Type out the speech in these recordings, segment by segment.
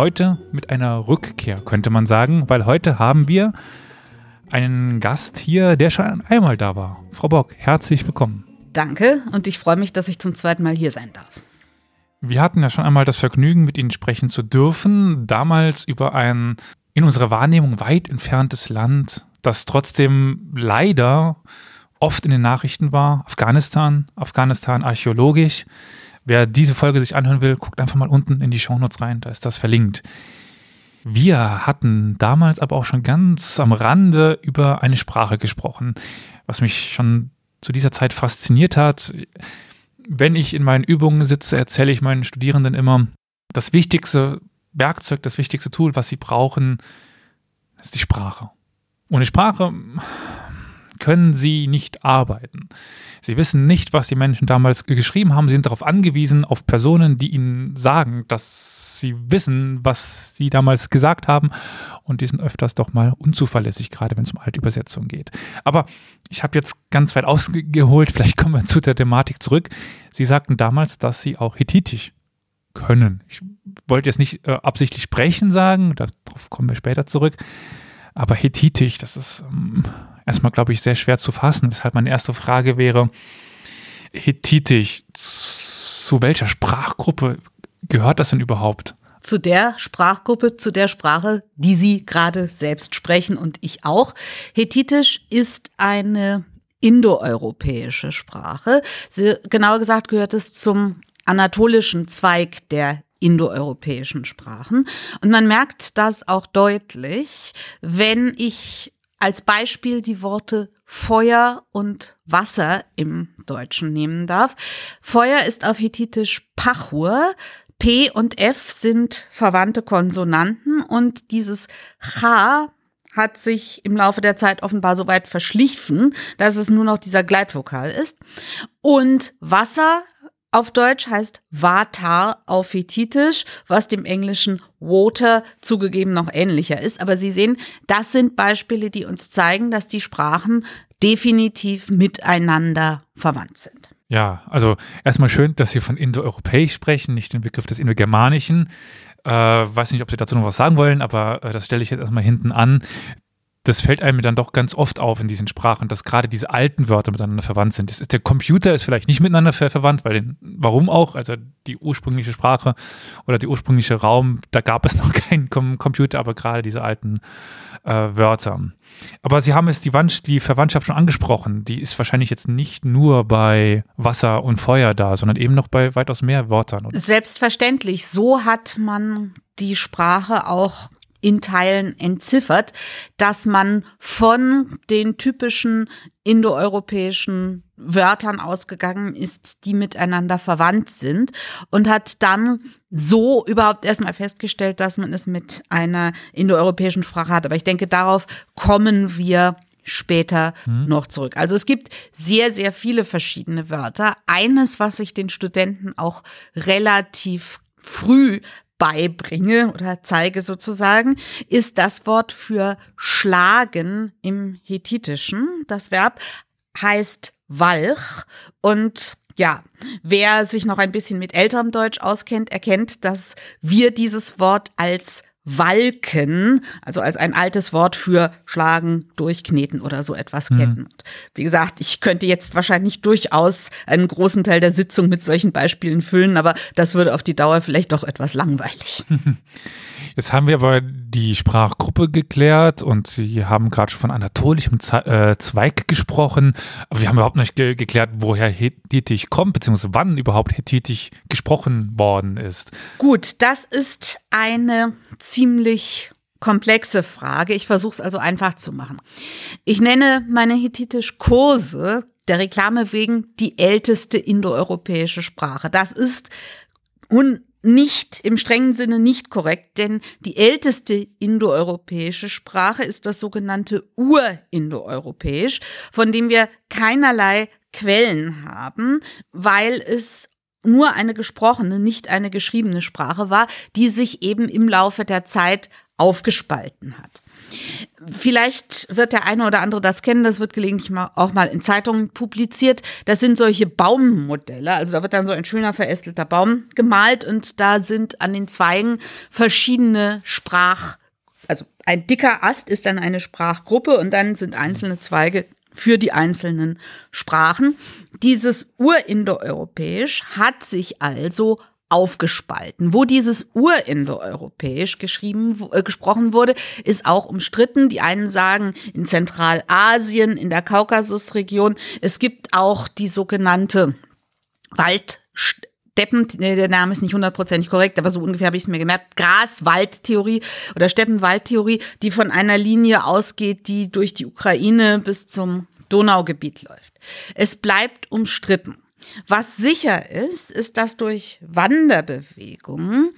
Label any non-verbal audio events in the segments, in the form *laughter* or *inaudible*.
Heute mit einer Rückkehr, könnte man sagen, weil heute haben wir einen Gast hier, der schon einmal da war. Frau Bock, herzlich willkommen. Danke und ich freue mich, dass ich zum zweiten Mal hier sein darf. Wir hatten ja schon einmal das Vergnügen, mit Ihnen sprechen zu dürfen, damals über ein in unserer Wahrnehmung weit entferntes Land, das trotzdem leider oft in den Nachrichten war, Afghanistan, Afghanistan archäologisch. Wer diese Folge sich anhören will, guckt einfach mal unten in die Shownotes rein, da ist das verlinkt. Wir hatten damals aber auch schon ganz am Rande über eine Sprache gesprochen, was mich schon zu dieser Zeit fasziniert hat wenn ich in meinen Übungen sitze, erzähle ich meinen Studierenden immer, das wichtigste Werkzeug, das wichtigste Tool, was sie brauchen, ist die Sprache. Ohne Sprache können sie nicht arbeiten. Sie wissen nicht, was die Menschen damals geschrieben haben. Sie sind darauf angewiesen, auf Personen, die ihnen sagen, dass sie wissen, was sie damals gesagt haben. Und die sind öfters doch mal unzuverlässig, gerade wenn es um Altübersetzung geht. Aber ich habe jetzt ganz weit ausgeholt. Vielleicht kommen wir zu der Thematik zurück. Sie sagten damals, dass sie auch Hethitisch können. Ich wollte jetzt nicht äh, absichtlich sprechen sagen, darauf kommen wir später zurück. Aber Hethitisch, das ist ähm, erstmal, glaube ich, sehr schwer zu fassen. Weshalb meine erste Frage wäre, Hethitisch, zu welcher Sprachgruppe gehört das denn überhaupt? Zu der Sprachgruppe, zu der Sprache, die Sie gerade selbst sprechen und ich auch. Hethitisch ist eine indoeuropäische Sprache. Sie, genauer gesagt gehört es zum anatolischen Zweig der indoeuropäischen Sprachen. Und man merkt das auch deutlich, wenn ich als Beispiel die Worte Feuer und Wasser im Deutschen nehmen darf. Feuer ist auf Hethitisch Pachur. P und F sind verwandte Konsonanten und dieses Cha hat sich im Laufe der Zeit offenbar so weit verschliffen, dass es nur noch dieser Gleitvokal ist. Und Wasser auf Deutsch heißt Vatar auf Hethitisch, was dem englischen Water zugegeben noch ähnlicher ist. Aber Sie sehen, das sind Beispiele, die uns zeigen, dass die Sprachen definitiv miteinander verwandt sind. Ja, also erstmal schön, dass Sie von indoeuropäisch sprechen, nicht den Begriff des Indogermanischen. Äh, weiß nicht, ob Sie dazu noch was sagen wollen, aber äh, das stelle ich jetzt erstmal hinten an das fällt einem dann doch ganz oft auf in diesen Sprachen, dass gerade diese alten Wörter miteinander verwandt sind. Ist, der Computer ist vielleicht nicht miteinander ver verwandt, weil den, warum auch? Also die ursprüngliche Sprache oder die ursprüngliche Raum, da gab es *laughs* noch keinen Com Computer, aber gerade diese alten äh, Wörter. Aber Sie haben es die, die Verwandtschaft schon angesprochen. Die ist wahrscheinlich jetzt nicht nur bei Wasser und Feuer da, sondern eben noch bei weitaus mehr Wörtern. Oder? Selbstverständlich. So hat man die Sprache auch in Teilen entziffert, dass man von den typischen indoeuropäischen Wörtern ausgegangen ist, die miteinander verwandt sind und hat dann so überhaupt erstmal festgestellt, dass man es mit einer indoeuropäischen Sprache hat. Aber ich denke, darauf kommen wir später mhm. noch zurück. Also es gibt sehr, sehr viele verschiedene Wörter. Eines, was ich den Studenten auch relativ früh beibringe oder zeige sozusagen, ist das Wort für schlagen im Hethitischen. Das Verb heißt Walch und ja, wer sich noch ein bisschen mit älterem Deutsch auskennt, erkennt, dass wir dieses Wort als Walken, also als ein altes Wort für schlagen, durchkneten oder so etwas mhm. kennen. Wie gesagt, ich könnte jetzt wahrscheinlich durchaus einen großen Teil der Sitzung mit solchen Beispielen füllen, aber das würde auf die Dauer vielleicht doch etwas langweilig. *laughs* Jetzt haben wir aber die Sprachgruppe geklärt und Sie haben gerade schon von anatolischem äh, Zweig gesprochen, aber wir haben überhaupt nicht ge geklärt, woher Hethitisch kommt, beziehungsweise wann überhaupt Hethitisch gesprochen worden ist. Gut, das ist eine ziemlich komplexe Frage. Ich versuche es also einfach zu machen. Ich nenne meine Hethitisch-Kurse der Reklame wegen die älteste indoeuropäische Sprache. Das ist nicht im strengen Sinne nicht korrekt, denn die älteste indoeuropäische Sprache ist das sogenannte Urindoeuropäisch, von dem wir keinerlei Quellen haben, weil es nur eine gesprochene, nicht eine geschriebene Sprache war, die sich eben im Laufe der Zeit aufgespalten hat. Vielleicht wird der eine oder andere das kennen, das wird gelegentlich auch mal in Zeitungen publiziert. Das sind solche Baummodelle. Also da wird dann so ein schöner verästelter Baum gemalt und da sind an den Zweigen verschiedene Sprach, also ein dicker Ast ist dann eine Sprachgruppe und dann sind einzelne Zweige für die einzelnen Sprachen. Dieses Urindoeuropäisch hat sich also aufgespalten. Wo dieses Urindoeuropäisch geschrieben, äh, gesprochen wurde, ist auch umstritten. Die einen sagen in Zentralasien, in der Kaukasusregion. Es gibt auch die sogenannte Waldsteppen, der Name ist nicht hundertprozentig korrekt, aber so ungefähr habe ich es mir gemerkt, Gras-Wald-Theorie oder Steppenwald-Theorie, die von einer Linie ausgeht, die durch die Ukraine bis zum Donaugebiet läuft. Es bleibt umstritten. Was sicher ist, ist, dass durch Wanderbewegungen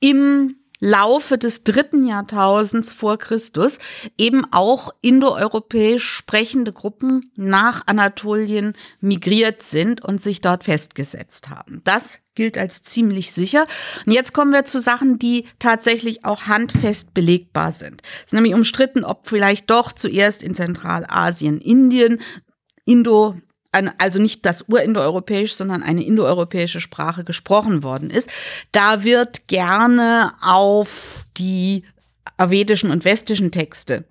im Laufe des dritten Jahrtausends vor Christus eben auch indoeuropäisch sprechende Gruppen nach Anatolien migriert sind und sich dort festgesetzt haben. Das gilt als ziemlich sicher. Und jetzt kommen wir zu Sachen, die tatsächlich auch handfest belegbar sind. Es ist nämlich umstritten, ob vielleicht doch zuerst in Zentralasien, Indien, Indo also nicht das urindoeuropäisch, sondern eine indoeuropäische Sprache gesprochen worden ist. Da wird gerne auf die avedischen und westischen Texte,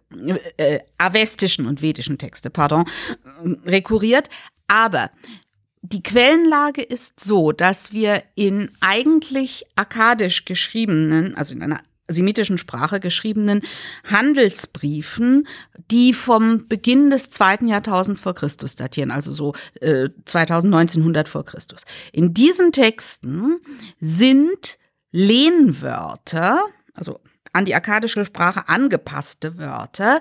äh, avestischen und vedischen Texte, pardon, rekurriert. Aber die Quellenlage ist so, dass wir in eigentlich akkadisch geschriebenen, also in einer semitischen Sprache geschriebenen Handelsbriefen, die vom Beginn des zweiten Jahrtausends vor Christus datieren, also so äh, 2019 vor Christus. In diesen Texten sind Lehnwörter, also an die akkadische Sprache angepasste Wörter,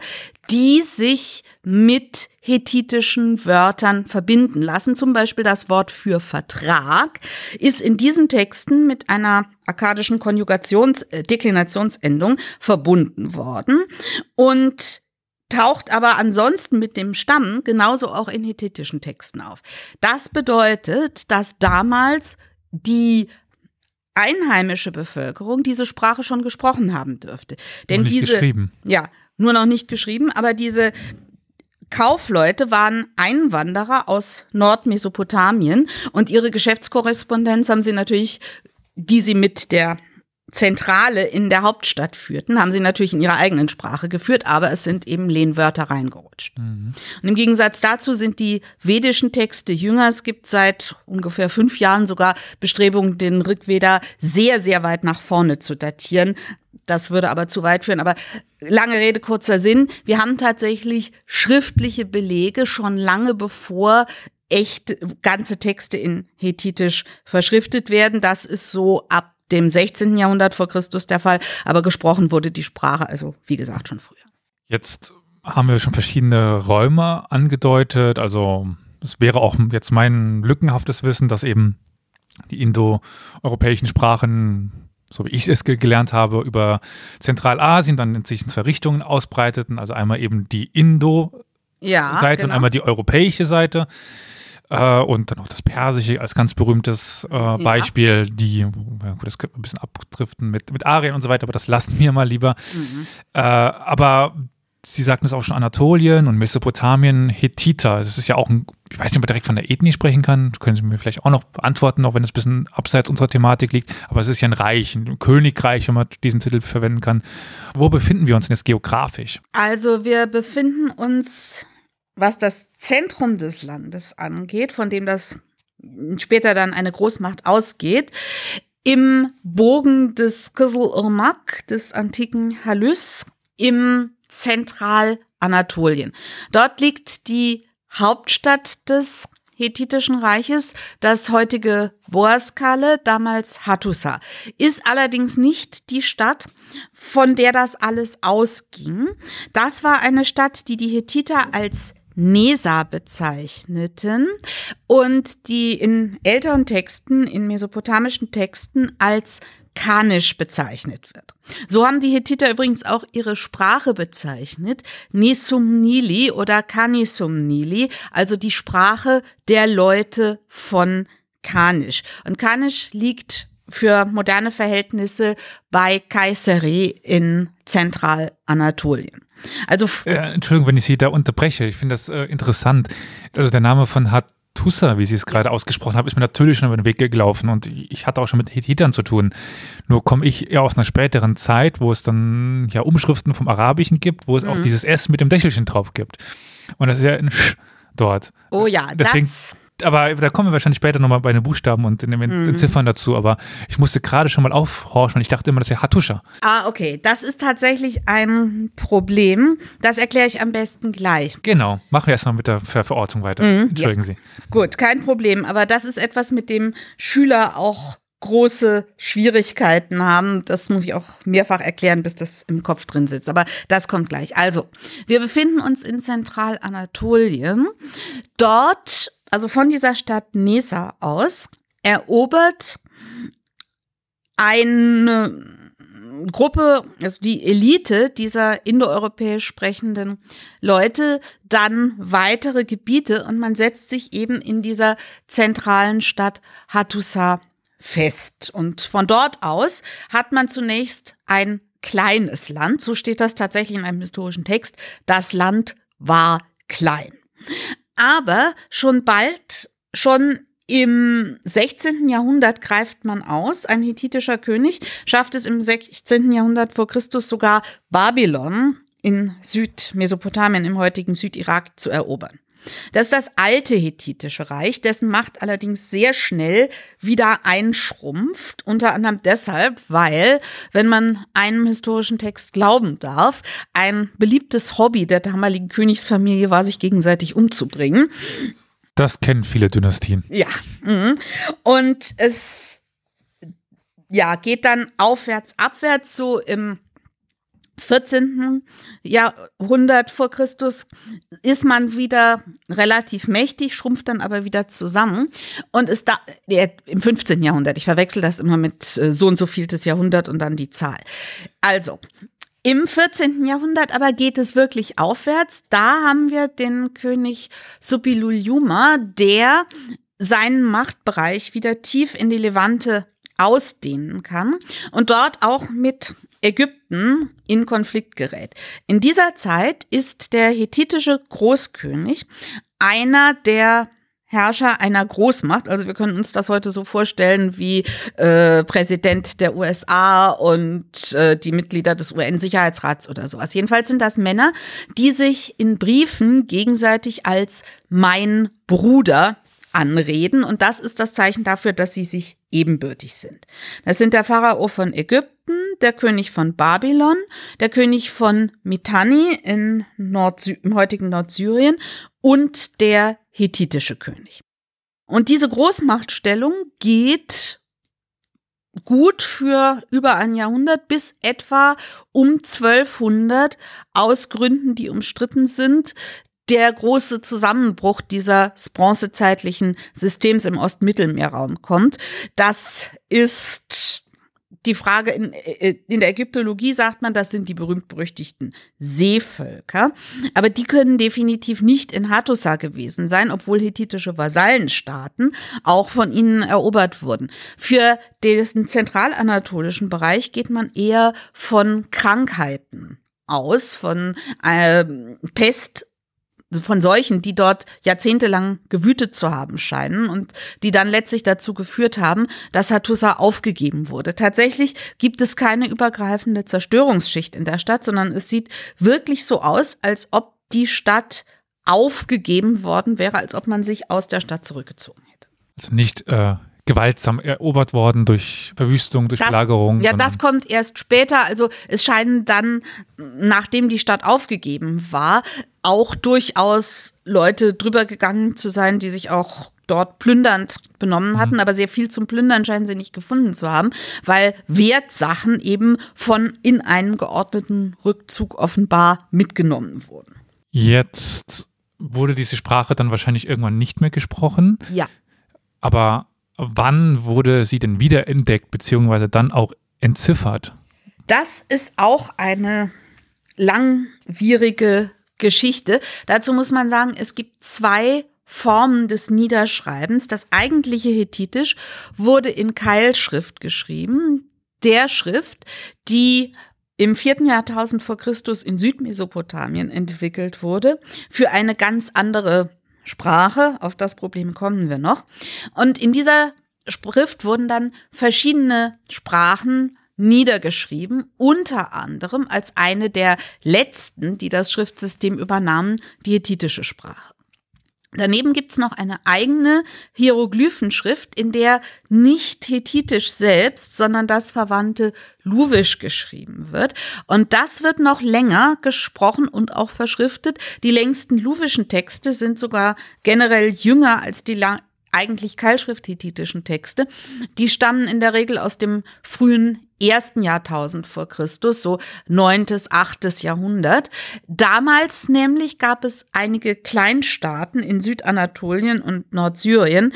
die sich mit hethitischen Wörtern verbinden lassen. Zum Beispiel das Wort für Vertrag ist in diesen Texten mit einer akkadischen Konjugations-, äh, verbunden worden und taucht aber ansonsten mit dem Stamm genauso auch in hethitischen Texten auf. Das bedeutet, dass damals die einheimische Bevölkerung diese Sprache schon gesprochen haben dürfte. Denn nur nicht diese, geschrieben. ja, nur noch nicht geschrieben, aber diese Kaufleute waren Einwanderer aus Nordmesopotamien und ihre Geschäftskorrespondenz haben sie natürlich, die sie mit der Zentrale in der Hauptstadt führten, haben sie natürlich in ihrer eigenen Sprache geführt, aber es sind eben Lehnwörter reingerutscht. Mhm. Und im Gegensatz dazu sind die vedischen Texte jünger. Es gibt seit ungefähr fünf Jahren sogar Bestrebungen, den Rigveda sehr, sehr weit nach vorne zu datieren. Das würde aber zu weit führen. Aber lange Rede, kurzer Sinn. Wir haben tatsächlich schriftliche Belege schon lange bevor echt ganze Texte in Hethitisch verschriftet werden. Das ist so ab dem 16. Jahrhundert vor Christus der Fall, aber gesprochen wurde die Sprache also, wie gesagt, schon früher. Jetzt haben wir schon verschiedene Räume angedeutet, also es wäre auch jetzt mein lückenhaftes Wissen, dass eben die indoeuropäischen Sprachen, so wie ich es gelernt habe, über Zentralasien dann in sich in zwei Richtungen ausbreiteten, also einmal eben die Indo-Seite ja, genau. und einmal die europäische Seite. Äh, und dann auch das Persische als ganz berühmtes äh, Beispiel, ja. die, ja, gut, das könnte man ein bisschen abdriften mit, mit Arien und so weiter, aber das lassen wir mal lieber. Mhm. Äh, aber Sie sagten es auch schon, Anatolien und Mesopotamien, Hethiter. Das ist ja auch ein, ich weiß nicht, ob man direkt von der Ethnie sprechen kann. Das können Sie mir vielleicht auch noch beantworten, auch wenn es ein bisschen abseits unserer Thematik liegt. Aber es ist ja ein Reich, ein Königreich, wenn man diesen Titel verwenden kann. Wo befinden wir uns denn jetzt geografisch? Also wir befinden uns was das Zentrum des Landes angeht, von dem das später dann eine Großmacht ausgeht, im Bogen des Kızıl des antiken Halys, im Zentralanatolien. Dort liegt die Hauptstadt des Hethitischen Reiches, das heutige Boaskale, damals Hattusa, ist allerdings nicht die Stadt, von der das alles ausging. Das war eine Stadt, die die Hethiter als Nesa bezeichneten und die in älteren Texten, in mesopotamischen Texten als Kanisch bezeichnet wird. So haben die Hethiter übrigens auch ihre Sprache bezeichnet, Nisumnili oder Kanisumnili, also die Sprache der Leute von Kanisch. Und Kanisch liegt für moderne Verhältnisse bei Kayseri in Zentralanatolien. Also äh, Entschuldigung, wenn ich Sie da unterbreche. Ich finde das äh, interessant. Also der Name von Hattusa, wie Sie es gerade ausgesprochen haben, ist mir natürlich schon über den Weg gelaufen und ich hatte auch schon mit Hethitern zu tun. Nur komme ich ja aus einer späteren Zeit, wo es dann ja Umschriften vom Arabischen gibt, wo es mhm. auch dieses S mit dem Dächelchen drauf gibt. Und das ist ja ein Sch dort. Oh ja, Deswegen, das aber da kommen wir wahrscheinlich später nochmal bei den Buchstaben und den, den mhm. Ziffern dazu. Aber ich musste gerade schon mal aufhorchen und ich dachte immer, das wäre Hatuscha. Ah, okay. Das ist tatsächlich ein Problem. Das erkläre ich am besten gleich. Genau. Machen wir erstmal mit der Ver Verortung weiter. Mhm, Entschuldigen ja. Sie. Gut, kein Problem. Aber das ist etwas, mit dem Schüler auch große Schwierigkeiten haben. Das muss ich auch mehrfach erklären, bis das im Kopf drin sitzt. Aber das kommt gleich. Also, wir befinden uns in Zentralanatolien. Dort also von dieser Stadt Nesa aus, erobert eine Gruppe, also die Elite dieser indoeuropäisch sprechenden Leute, dann weitere Gebiete und man setzt sich eben in dieser zentralen Stadt Hattusa fest. Und von dort aus hat man zunächst ein kleines Land, so steht das tatsächlich in einem historischen Text, das Land war klein. Aber schon bald, schon im 16. Jahrhundert greift man aus. Ein hethitischer König schafft es im 16. Jahrhundert vor Christus sogar Babylon in Südmesopotamien, im heutigen Südirak zu erobern. Das ist das alte hethitische Reich, dessen Macht allerdings sehr schnell wieder einschrumpft, unter anderem deshalb, weil, wenn man einem historischen Text glauben darf, ein beliebtes Hobby der damaligen Königsfamilie war, sich gegenseitig umzubringen. Das kennen viele Dynastien. Ja. Mhm. Und es ja, geht dann aufwärts, abwärts, so im 14. Jahrhundert vor Christus ist man wieder relativ mächtig, schrumpft dann aber wieder zusammen und ist da ja, im 15. Jahrhundert. Ich verwechsel das immer mit äh, so und so vieltes Jahrhundert und dann die Zahl. Also, im 14. Jahrhundert aber geht es wirklich aufwärts. Da haben wir den König Suppiluliuma, der seinen Machtbereich wieder tief in die Levante ausdehnen kann und dort auch mit Ägypten in Konflikt gerät. In dieser Zeit ist der hethitische Großkönig einer der Herrscher einer Großmacht. Also wir können uns das heute so vorstellen wie äh, Präsident der USA und äh, die Mitglieder des UN-Sicherheitsrats oder sowas. Jedenfalls sind das Männer, die sich in Briefen gegenseitig als mein Bruder anreden. Und das ist das Zeichen dafür, dass sie sich ebenbürtig sind. Das sind der Pharao von Ägypten, der König von Babylon, der König von Mitanni in Nord im heutigen Nordsyrien und der hethitische König. Und diese Großmachtstellung geht gut für über ein Jahrhundert bis etwa um 1200 aus Gründen, die umstritten sind, der große Zusammenbruch dieses bronzezeitlichen Systems im Ostmittelmeerraum kommt. Das ist die Frage, in, äh, in der Ägyptologie sagt man, das sind die berühmt-berüchtigten Seevölker. Aber die können definitiv nicht in Hattusa gewesen sein, obwohl hethitische Vasallenstaaten auch von ihnen erobert wurden. Für den zentralanatolischen Bereich geht man eher von Krankheiten aus, von äh, Pest von Seuchen, die dort jahrzehntelang gewütet zu haben scheinen und die dann letztlich dazu geführt haben, dass Hattusa aufgegeben wurde. Tatsächlich gibt es keine übergreifende Zerstörungsschicht in der Stadt, sondern es sieht wirklich so aus, als ob die Stadt aufgegeben worden wäre, als ob man sich aus der Stadt zurückgezogen hätte. Also nicht äh, gewaltsam erobert worden durch Verwüstung, durch das, Belagerung. Ja, das kommt erst später. Also es scheinen dann, nachdem die Stadt aufgegeben war, auch durchaus Leute drüber gegangen zu sein, die sich auch dort plündernd benommen mhm. hatten, mhm. aber sehr viel zum Plündern scheinen sie nicht gefunden zu haben, weil Wertsachen eben von in einem geordneten Rückzug offenbar mitgenommen wurden. Jetzt wurde diese Sprache dann wahrscheinlich irgendwann nicht mehr gesprochen. Ja. Aber wann wurde sie denn wiederentdeckt, beziehungsweise dann auch entziffert? Das ist auch eine langwierige Geschichte. Dazu muss man sagen, es gibt zwei Formen des Niederschreibens. Das eigentliche Hethitisch wurde in Keilschrift geschrieben, der Schrift, die im vierten Jahrtausend vor Christus in Südmesopotamien entwickelt wurde, für eine ganz andere Sprache. Auf das Problem kommen wir noch. Und in dieser Schrift wurden dann verschiedene Sprachen niedergeschrieben, unter anderem als eine der letzten, die das Schriftsystem übernahmen, die hethitische Sprache. Daneben gibt's noch eine eigene Hieroglyphenschrift, in der nicht hethitisch selbst, sondern das verwandte Luwisch geschrieben wird. Und das wird noch länger gesprochen und auch verschriftet. Die längsten luwischen Texte sind sogar generell jünger als die eigentlich keilschrift-hethitischen Texte. Die stammen in der Regel aus dem frühen ersten Jahrtausend vor Christus, so neuntes, achtes Jahrhundert. Damals nämlich gab es einige Kleinstaaten in Südanatolien und Nordsyrien,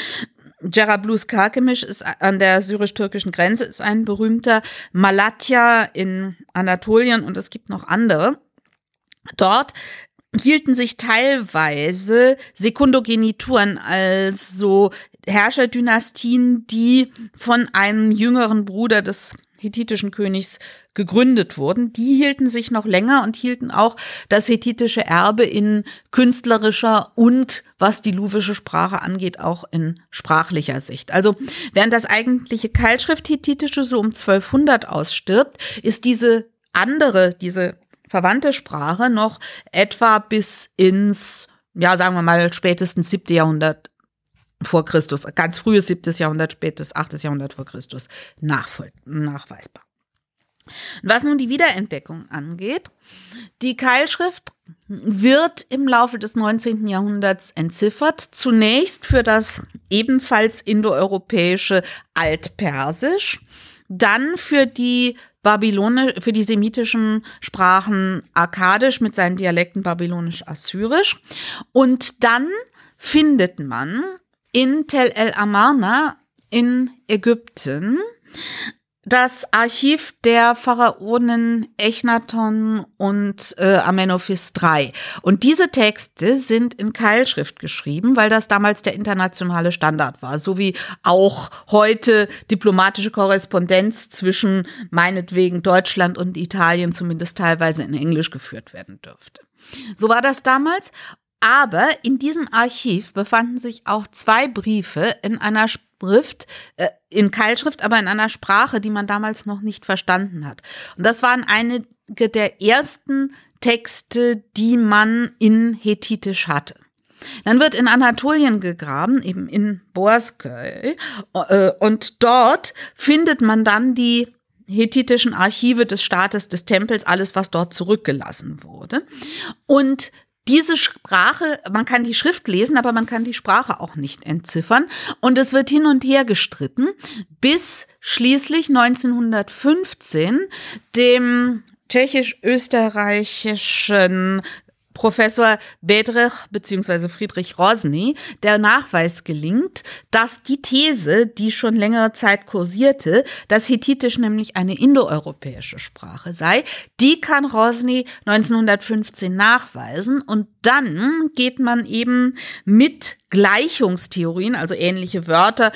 Jerablus Karkemisch ist an der syrisch-türkischen Grenze, ist ein berühmter Malatya in Anatolien und es gibt noch andere. Dort hielten sich teilweise Sekundogenituren, also Herrscherdynastien, die von einem jüngeren Bruder des hethitischen Königs gegründet wurden, die hielten sich noch länger und hielten auch das hethitische Erbe in künstlerischer und, was die luwische Sprache angeht, auch in sprachlicher Sicht. Also während das eigentliche Keilschrift-hethitische so um 1200 ausstirbt, ist diese andere, diese verwandte Sprache noch etwa bis ins, ja, sagen wir mal, spätestens siebte Jahrhundert vor Christus, ganz frühes siebtes Jahrhundert, spätes achtes Jahrhundert vor Christus nachweisbar. Was nun die Wiederentdeckung angeht, die Keilschrift wird im Laufe des 19. Jahrhunderts entziffert. Zunächst für das ebenfalls indoeuropäische Altpersisch, dann für die Babylone, für die semitischen Sprachen Akkadisch mit seinen Dialekten Babylonisch-Assyrisch. Und dann findet man in Tel El Amarna in Ägypten das Archiv der Pharaonen Echnaton und äh, Amenophis III. Und diese Texte sind in Keilschrift geschrieben, weil das damals der internationale Standard war, so wie auch heute diplomatische Korrespondenz zwischen meinetwegen Deutschland und Italien zumindest teilweise in Englisch geführt werden dürfte. So war das damals. Aber in diesem Archiv befanden sich auch zwei Briefe in einer Schrift, äh, in Keilschrift, aber in einer Sprache, die man damals noch nicht verstanden hat. Und das waren einige der ersten Texte, die man in Hethitisch hatte. Dann wird in Anatolien gegraben, eben in Borsköy, äh, und dort findet man dann die hethitischen Archive des Staates, des Tempels, alles, was dort zurückgelassen wurde. Und diese Sprache, man kann die Schrift lesen, aber man kann die Sprache auch nicht entziffern. Und es wird hin und her gestritten, bis schließlich 1915 dem tschechisch-österreichischen Professor Bedrich bzw. Friedrich Rosny der Nachweis gelingt, dass die These, die schon längere Zeit kursierte, dass Hethitisch nämlich eine indoeuropäische Sprache sei, die kann Rosny 1915 nachweisen und dann geht man eben mit Gleichungstheorien, also ähnliche Wörter,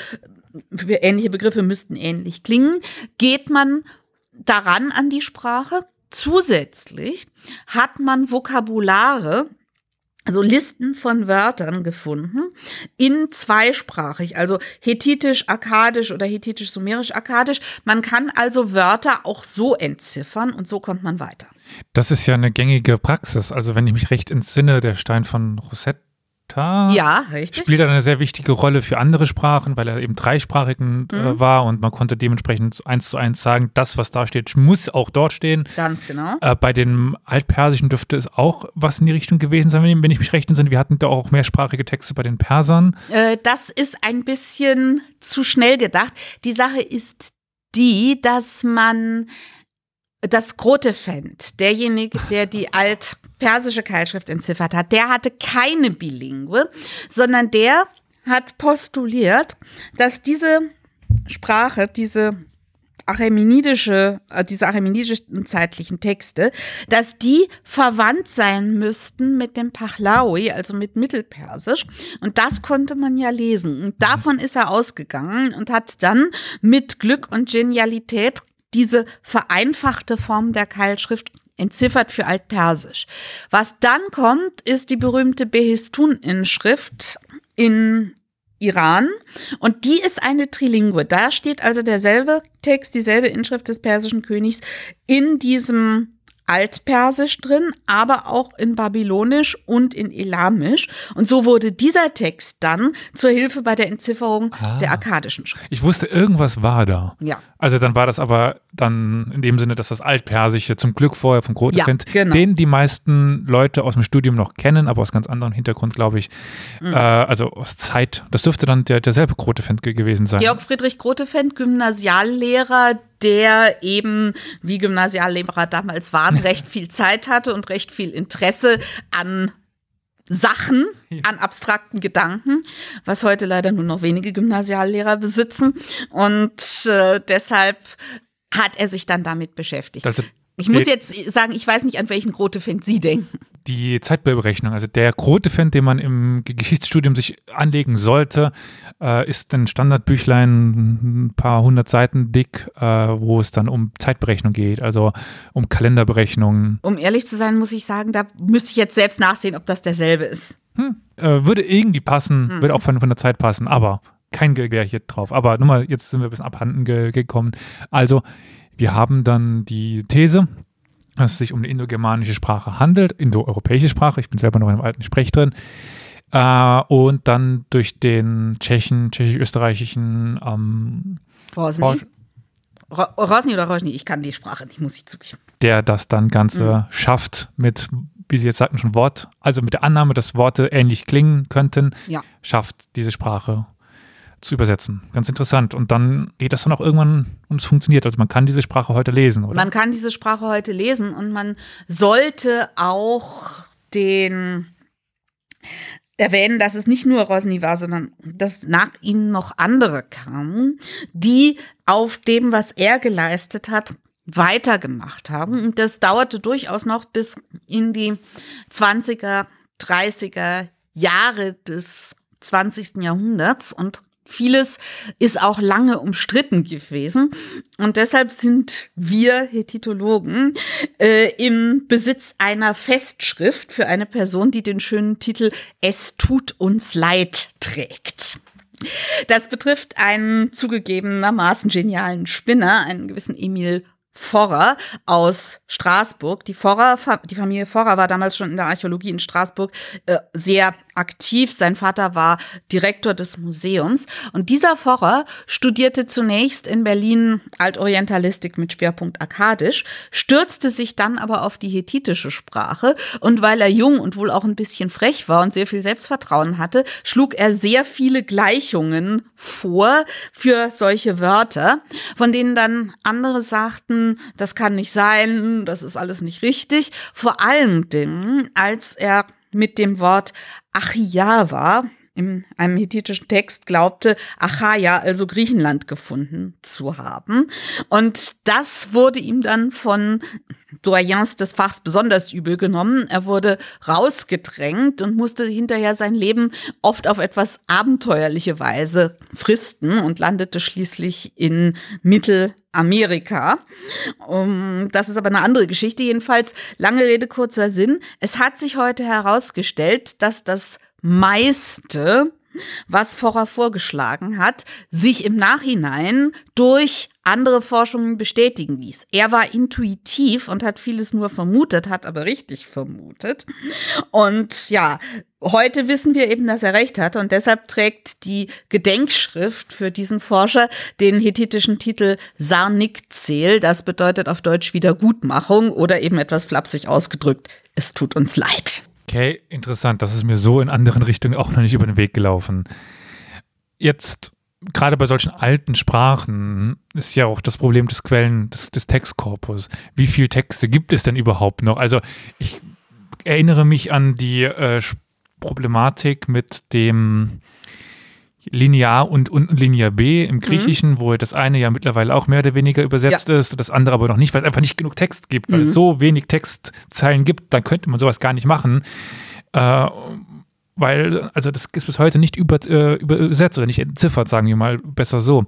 ähnliche Begriffe müssten ähnlich klingen, geht man daran an die Sprache Zusätzlich hat man Vokabulare, also Listen von Wörtern gefunden in zweisprachig, also hethitisch, akkadisch oder hethitisch, sumerisch, akkadisch. Man kann also Wörter auch so entziffern und so kommt man weiter. Das ist ja eine gängige Praxis. Also wenn ich mich recht entsinne, der Stein von Rosette. Ja, richtig. Spielt eine sehr wichtige Rolle für andere Sprachen, weil er eben dreisprachigen äh, mhm. äh, war und man konnte dementsprechend eins zu eins sagen, das, was da steht, muss auch dort stehen. Ganz genau. Äh, bei dem Altpersischen dürfte es auch was in die Richtung gewesen sein, wenn ich mich recht entsinne. Wir hatten da auch mehrsprachige Texte bei den Persern. Äh, das ist ein bisschen zu schnell gedacht. Die Sache ist die, dass man das Grotefend, derjenige, der die altpersische Keilschrift entziffert hat, der hatte keine Bilingue, sondern der hat postuliert, dass diese Sprache, diese achämenidische, äh, diese achämenidischen zeitlichen Texte, dass die verwandt sein müssten mit dem Pahlaui, also mit Mittelpersisch. Und das konnte man ja lesen. Und davon ist er ausgegangen und hat dann mit Glück und Genialität diese vereinfachte Form der Keilschrift entziffert für Altpersisch. Was dann kommt, ist die berühmte Behistun-Inschrift in Iran und die ist eine Trilingue. Da steht also derselbe Text, dieselbe Inschrift des persischen Königs in diesem Altpersisch drin, aber auch in Babylonisch und in Elamisch. Und so wurde dieser Text dann zur Hilfe bei der Entzifferung ah. der akkadischen Schrift. Ich wusste, irgendwas war da. Ja. Also dann war das aber dann in dem Sinne, dass das Altpersische zum Glück vorher von Grotefend, ja, genau. den die meisten Leute aus dem Studium noch kennen, aber aus ganz anderem Hintergrund, glaube ich. Mhm. Äh, also aus Zeit. Das dürfte dann der, derselbe Grotefend gewesen sein. Georg Friedrich Grotefend, Gymnasiallehrer, der eben, wie Gymnasiallehrer damals waren, *laughs* recht viel Zeit hatte und recht viel Interesse an Sachen, an abstrakten Gedanken, was heute leider nur noch wenige Gymnasiallehrer besitzen. Und äh, deshalb hat er sich dann damit beschäftigt. Also ich muss jetzt sagen, ich weiß nicht, an welchen Grotefend Sie denken. Die Zeitberechnung, also der Grotefend, den man im Geschichtsstudium sich anlegen sollte, äh, ist ein Standardbüchlein, ein paar hundert Seiten dick, äh, wo es dann um Zeitberechnung geht, also um Kalenderberechnungen. Um ehrlich zu sein, muss ich sagen, da müsste ich jetzt selbst nachsehen, ob das derselbe ist. Hm, äh, würde irgendwie passen, hm. würde auch von, von der Zeit passen, aber kein Gewehr hier drauf. Aber nur mal, jetzt sind wir ein bisschen abhanden ge gekommen. Also, wir haben dann die These, dass es sich um eine indogermanische Sprache handelt, indoeuropäische Sprache. Ich bin selber noch in einem alten Sprech drin. Äh, und dann durch den Tschechen, tschechisch-österreichischen ähm, Rosny. Rosny oder Rosny, ich kann die Sprache nicht, muss ich zugeben. Der das dann Ganze mhm. schafft mit, wie Sie jetzt sagten, schon Wort, also mit der Annahme, dass Worte ähnlich klingen könnten, ja. schafft diese Sprache zu übersetzen. Ganz interessant. Und dann geht das dann auch irgendwann und es funktioniert. Also man kann diese Sprache heute lesen, oder? Man kann diese Sprache heute lesen und man sollte auch den erwähnen, dass es nicht nur Rosny war, sondern dass nach ihm noch andere kamen, die auf dem, was er geleistet hat, weitergemacht haben. Und das dauerte durchaus noch bis in die 20er, 30er Jahre des 20. Jahrhunderts und Vieles ist auch lange umstritten gewesen. Und deshalb sind wir Hethitologen äh, im Besitz einer Festschrift für eine Person, die den schönen Titel Es tut uns leid trägt. Das betrifft einen zugegebenermaßen genialen Spinner, einen gewissen Emil Forrer aus Straßburg. Die Forrer, die Familie Forrer war damals schon in der Archäologie in Straßburg äh, sehr aktiv. Sein Vater war Direktor des Museums. Und dieser Forrer studierte zunächst in Berlin Altorientalistik mit Schwerpunkt Akkadisch, stürzte sich dann aber auf die hethitische Sprache. Und weil er jung und wohl auch ein bisschen frech war und sehr viel Selbstvertrauen hatte, schlug er sehr viele Gleichungen vor für solche Wörter, von denen dann andere sagten, das kann nicht sein, das ist alles nicht richtig. Vor allen Dingen, als er mit dem Wort Achiava in einem hethitischen Text glaubte, Achaia, also Griechenland, gefunden zu haben. Und das wurde ihm dann von Doyens des Fachs besonders übel genommen. Er wurde rausgedrängt und musste hinterher sein Leben oft auf etwas abenteuerliche Weise fristen und landete schließlich in Mittelamerika. Um, das ist aber eine andere Geschichte. Jedenfalls, lange Rede, kurzer Sinn. Es hat sich heute herausgestellt, dass das meiste was Forrer vorgeschlagen hat, sich im Nachhinein durch andere Forschungen bestätigen ließ. Er war intuitiv und hat vieles nur vermutet, hat aber richtig vermutet. Und ja, heute wissen wir eben, dass er recht hat und deshalb trägt die Gedenkschrift für diesen Forscher den hethitischen Titel Sarnikzel. Das bedeutet auf Deutsch Wiedergutmachung oder eben etwas flapsig ausgedrückt, es tut uns leid. Okay, interessant. Das ist mir so in anderen Richtungen auch noch nicht über den Weg gelaufen. Jetzt gerade bei solchen alten Sprachen ist ja auch das Problem des Quellen, des, des Textkorpus. Wie viele Texte gibt es denn überhaupt noch? Also ich erinnere mich an die äh, Problematik mit dem Linear und, und Linear B im Griechischen, mhm. wo das eine ja mittlerweile auch mehr oder weniger übersetzt ja. ist, das andere aber noch nicht, weil es einfach nicht genug Text gibt, weil mhm. es so wenig Textzeilen gibt, dann könnte man sowas gar nicht machen. Äh, weil, also das ist bis heute nicht über, äh, übersetzt oder nicht entziffert, sagen wir mal besser so.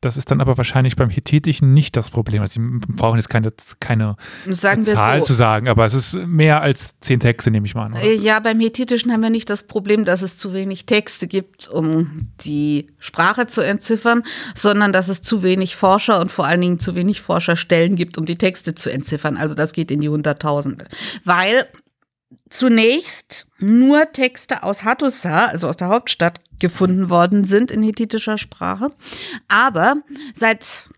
Das ist dann aber wahrscheinlich beim Hethitischen nicht das Problem. Also, sie brauchen jetzt keine, keine Zahl so. zu sagen, aber es ist mehr als zehn Texte, nehme ich mal an. Oder? Äh, ja, beim Hethitischen haben wir nicht das Problem, dass es zu wenig Texte gibt, um die Sprache zu entziffern, sondern dass es zu wenig Forscher und vor allen Dingen zu wenig Forscherstellen gibt, um die Texte zu entziffern. Also das geht in die Hunderttausende. Weil zunächst nur Texte aus Hattusa, also aus der Hauptstadt, gefunden worden sind in hethitischer Sprache. Aber seit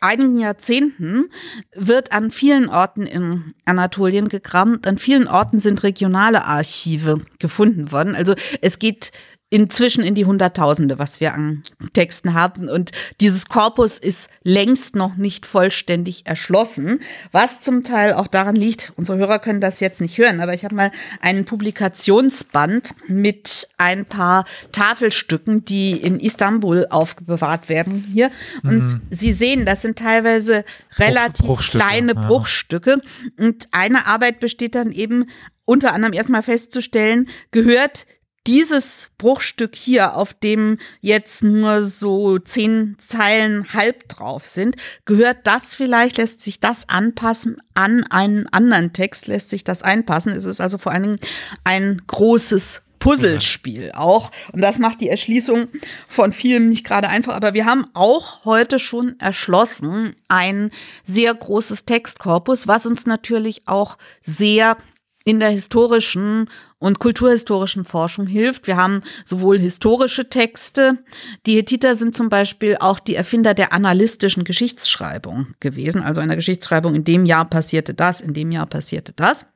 einigen Jahrzehnten wird an vielen Orten in Anatolien gekramt. An vielen Orten sind regionale Archive gefunden worden. Also es geht inzwischen in die Hunderttausende, was wir an Texten haben. Und dieses Korpus ist längst noch nicht vollständig erschlossen, was zum Teil auch daran liegt, unsere Hörer können das jetzt nicht hören, aber ich habe mal einen Publikationsband mit ein paar Tafelstücken, die in Istanbul aufbewahrt werden hier. Und mhm. Sie sehen, das sind teilweise relativ Bruchstücke, kleine ja. Bruchstücke. Und eine Arbeit besteht dann eben unter anderem erstmal festzustellen, gehört dieses Bruchstück hier, auf dem jetzt nur so zehn Zeilen halb drauf sind, gehört das vielleicht, lässt sich das anpassen an einen anderen Text, lässt sich das einpassen. Es ist also vor allen Dingen ein großes Puzzlespiel auch. Und das macht die Erschließung von vielem nicht gerade einfach. Aber wir haben auch heute schon erschlossen ein sehr großes Textkorpus, was uns natürlich auch sehr in der historischen und kulturhistorischen Forschung hilft. Wir haben sowohl historische Texte, die Hethiter sind zum Beispiel auch die Erfinder der analystischen Geschichtsschreibung gewesen, also einer Geschichtsschreibung, in dem Jahr passierte das, in dem Jahr passierte das.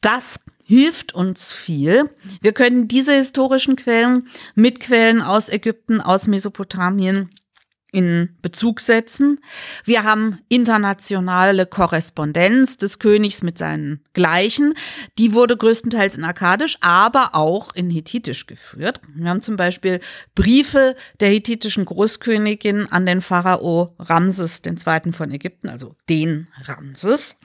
Das hilft uns viel. Wir können diese historischen Quellen mit Quellen aus Ägypten, aus Mesopotamien in Bezug setzen. Wir haben internationale Korrespondenz des Königs mit seinen Gleichen. Die wurde größtenteils in Akkadisch, aber auch in Hethitisch geführt. Wir haben zum Beispiel Briefe der hethitischen Großkönigin an den Pharao Ramses II. von Ägypten, also den Ramses.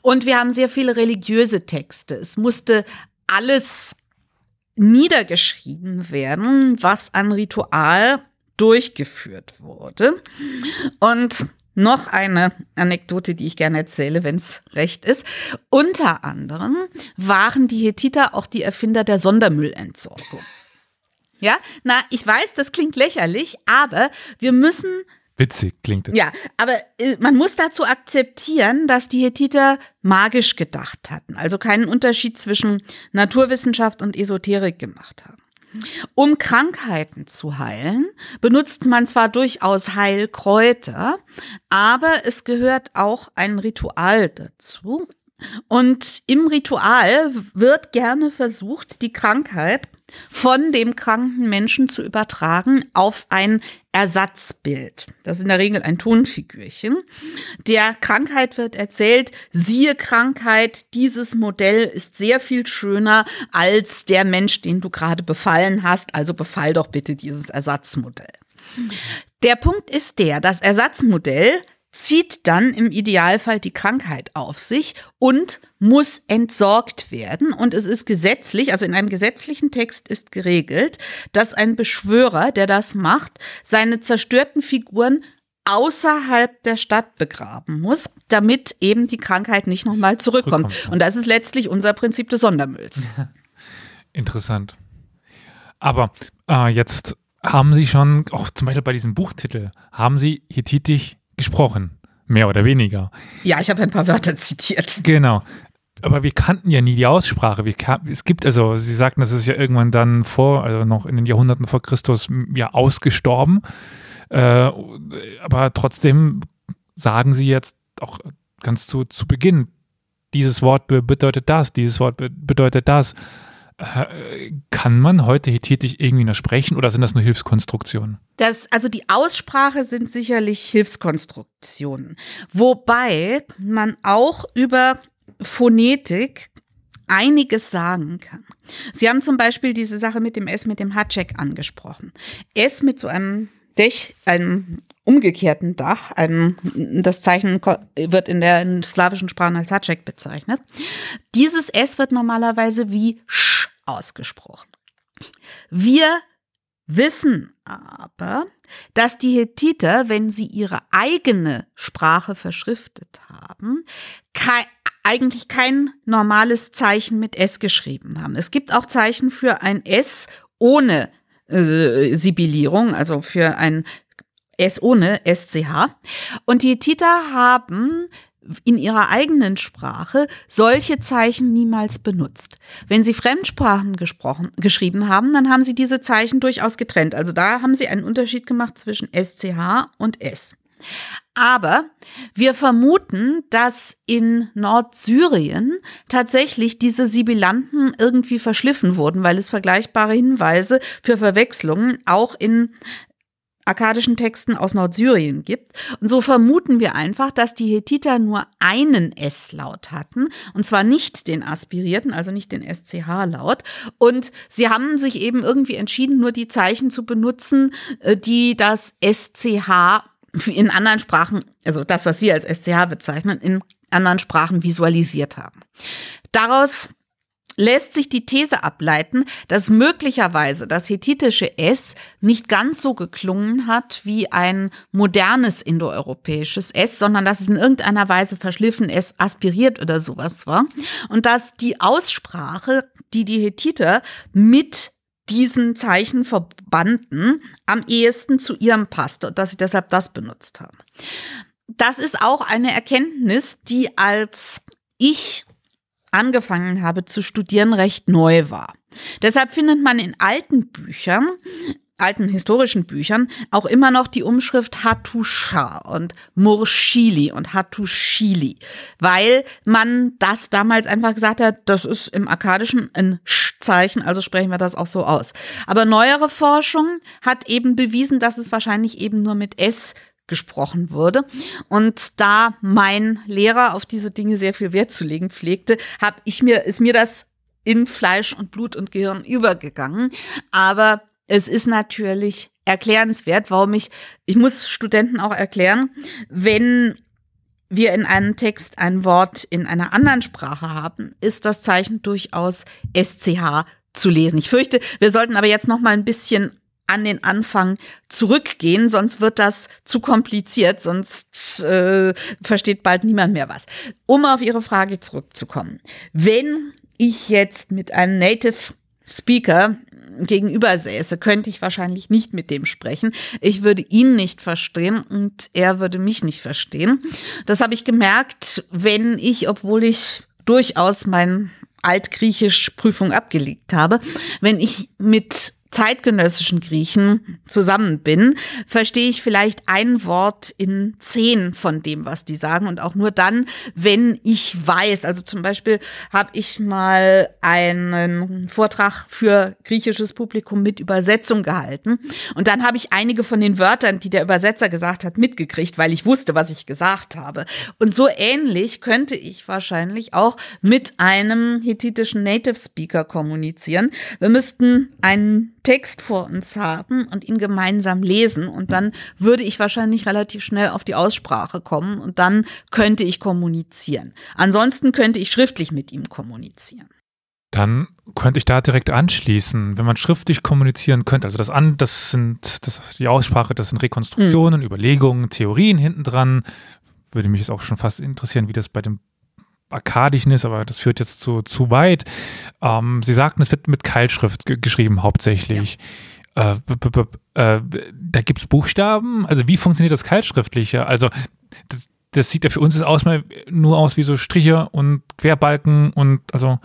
Und wir haben sehr viele religiöse Texte. Es musste alles niedergeschrieben werden, was an Ritual durchgeführt wurde. Und noch eine Anekdote, die ich gerne erzähle, wenn es recht ist. Unter anderem waren die Hethiter auch die Erfinder der Sondermüllentsorgung. Ja, na, ich weiß, das klingt lächerlich, aber wir müssen Witzig klingt es. Ja, aber äh, man muss dazu akzeptieren, dass die Hethiter magisch gedacht hatten, also keinen Unterschied zwischen Naturwissenschaft und Esoterik gemacht haben. Um Krankheiten zu heilen, benutzt man zwar durchaus Heilkräuter, aber es gehört auch ein Ritual dazu. Und im Ritual wird gerne versucht, die Krankheit von dem kranken Menschen zu übertragen auf ein Ersatzbild. Das ist in der Regel ein Tonfigürchen. Der Krankheit wird erzählt, siehe Krankheit, dieses Modell ist sehr viel schöner als der Mensch, den du gerade befallen hast, also befall doch bitte dieses Ersatzmodell. Der Punkt ist der, das Ersatzmodell zieht dann im Idealfall die Krankheit auf sich und muss entsorgt werden. Und es ist gesetzlich, also in einem gesetzlichen Text ist geregelt, dass ein Beschwörer, der das macht, seine zerstörten Figuren außerhalb der Stadt begraben muss, damit eben die Krankheit nicht nochmal zurückkommt. zurückkommt. Und das ist letztlich unser Prinzip des Sondermülls. *laughs* Interessant. Aber äh, jetzt haben Sie schon, auch zum Beispiel bei diesem Buchtitel, haben Sie Hittitisch gesprochen, mehr oder weniger. Ja, ich habe ein paar Wörter zitiert. Genau. Aber wir kannten ja nie die Aussprache. Wir, es gibt also, Sie sagten, das ist ja irgendwann dann vor, also noch in den Jahrhunderten vor Christus ja ausgestorben. Äh, aber trotzdem sagen Sie jetzt auch ganz zu, zu Beginn, dieses Wort bedeutet das, dieses Wort bedeutet das. Kann man heute Hethitisch irgendwie noch sprechen oder sind das nur Hilfskonstruktionen? Das, also die Aussprache sind sicherlich Hilfskonstruktionen. Wobei man auch über Phonetik einiges sagen kann. Sie haben zum Beispiel diese Sache mit dem S mit dem Hatschek angesprochen. S mit so einem Dech, einem umgekehrten Dach, das Zeichen wird in der slawischen Sprache als Hatschek bezeichnet. Dieses S wird normalerweise wie Sch ausgesprochen. Wir wissen aber, dass die Hethiter, wenn sie ihre eigene Sprache verschriftet haben, kei eigentlich kein normales Zeichen mit S geschrieben haben. Es gibt auch Zeichen für ein S ohne äh, Sibilierung, also für ein S ohne SCH. Und die Hethiter haben in ihrer eigenen Sprache solche Zeichen niemals benutzt. Wenn sie Fremdsprachen gesprochen, geschrieben haben, dann haben sie diese Zeichen durchaus getrennt. Also da haben sie einen Unterschied gemacht zwischen SCH und S. Aber wir vermuten, dass in Nordsyrien tatsächlich diese Sibilanten irgendwie verschliffen wurden, weil es vergleichbare Hinweise für Verwechslungen auch in akkadischen Texten aus Nordsyrien gibt. Und so vermuten wir einfach, dass die Hethiter nur einen S-Laut hatten, und zwar nicht den aspirierten, also nicht den SCH-Laut. Und sie haben sich eben irgendwie entschieden, nur die Zeichen zu benutzen, äh, die das SCH in anderen Sprachen, also das, was wir als SCH bezeichnen, in anderen Sprachen visualisiert haben. Daraus lässt sich die These ableiten, dass möglicherweise das hethitische S nicht ganz so geklungen hat wie ein modernes indoeuropäisches S, sondern dass es in irgendeiner Weise verschliffen S aspiriert oder sowas war. Und dass die Aussprache, die die Hethiter mit diesen Zeichen verbanden, am ehesten zu ihrem passte und dass sie deshalb das benutzt haben. Das ist auch eine Erkenntnis, die als ich angefangen habe zu studieren, recht neu war. Deshalb findet man in alten Büchern alten historischen Büchern auch immer noch die Umschrift Hattusha und Murshili und Hattushili, weil man das damals einfach gesagt hat, das ist im Akkadischen ein Sch-Zeichen, also sprechen wir das auch so aus. Aber neuere Forschung hat eben bewiesen, dass es wahrscheinlich eben nur mit S gesprochen wurde. Und da mein Lehrer auf diese Dinge sehr viel Wert zu legen pflegte, habe ich mir, ist mir das in Fleisch und Blut und Gehirn übergegangen. Aber es ist natürlich erklärenswert, warum ich, ich muss Studenten auch erklären, wenn wir in einem Text ein Wort in einer anderen Sprache haben, ist das Zeichen durchaus SCH zu lesen. Ich fürchte, wir sollten aber jetzt noch mal ein bisschen an den Anfang zurückgehen, sonst wird das zu kompliziert, sonst äh, versteht bald niemand mehr was. Um auf Ihre Frage zurückzukommen. Wenn ich jetzt mit einem Native Speaker gegenüber säße, könnte ich wahrscheinlich nicht mit dem sprechen. Ich würde ihn nicht verstehen und er würde mich nicht verstehen. Das habe ich gemerkt, wenn ich, obwohl ich durchaus mein Altgriechisch Prüfung abgelegt habe, wenn ich mit zeitgenössischen Griechen zusammen bin, verstehe ich vielleicht ein Wort in zehn von dem, was die sagen und auch nur dann, wenn ich weiß. Also zum Beispiel habe ich mal einen Vortrag für griechisches Publikum mit Übersetzung gehalten und dann habe ich einige von den Wörtern, die der Übersetzer gesagt hat, mitgekriegt, weil ich wusste, was ich gesagt habe. Und so ähnlich könnte ich wahrscheinlich auch mit einem hethitischen Native Speaker kommunizieren. Wir müssten einen Text vor uns haben und ihn gemeinsam lesen und dann würde ich wahrscheinlich relativ schnell auf die Aussprache kommen und dann könnte ich kommunizieren. Ansonsten könnte ich schriftlich mit ihm kommunizieren. Dann könnte ich da direkt anschließen, wenn man schriftlich kommunizieren könnte. Also das an, das sind das, die Aussprache, das sind Rekonstruktionen, mhm. Überlegungen, Theorien hinten dran. Würde mich jetzt auch schon fast interessieren, wie das bei dem akkadischen ist, aber das führt jetzt zu, zu weit. Ähm, Sie sagten, es wird mit Keilschrift geschrieben hauptsächlich. Ja. Äh, äh, da gibt es Buchstaben. Also wie funktioniert das Keilschriftliche? Also das, das sieht ja für uns aus, nur aus wie so Striche und Querbalken und also,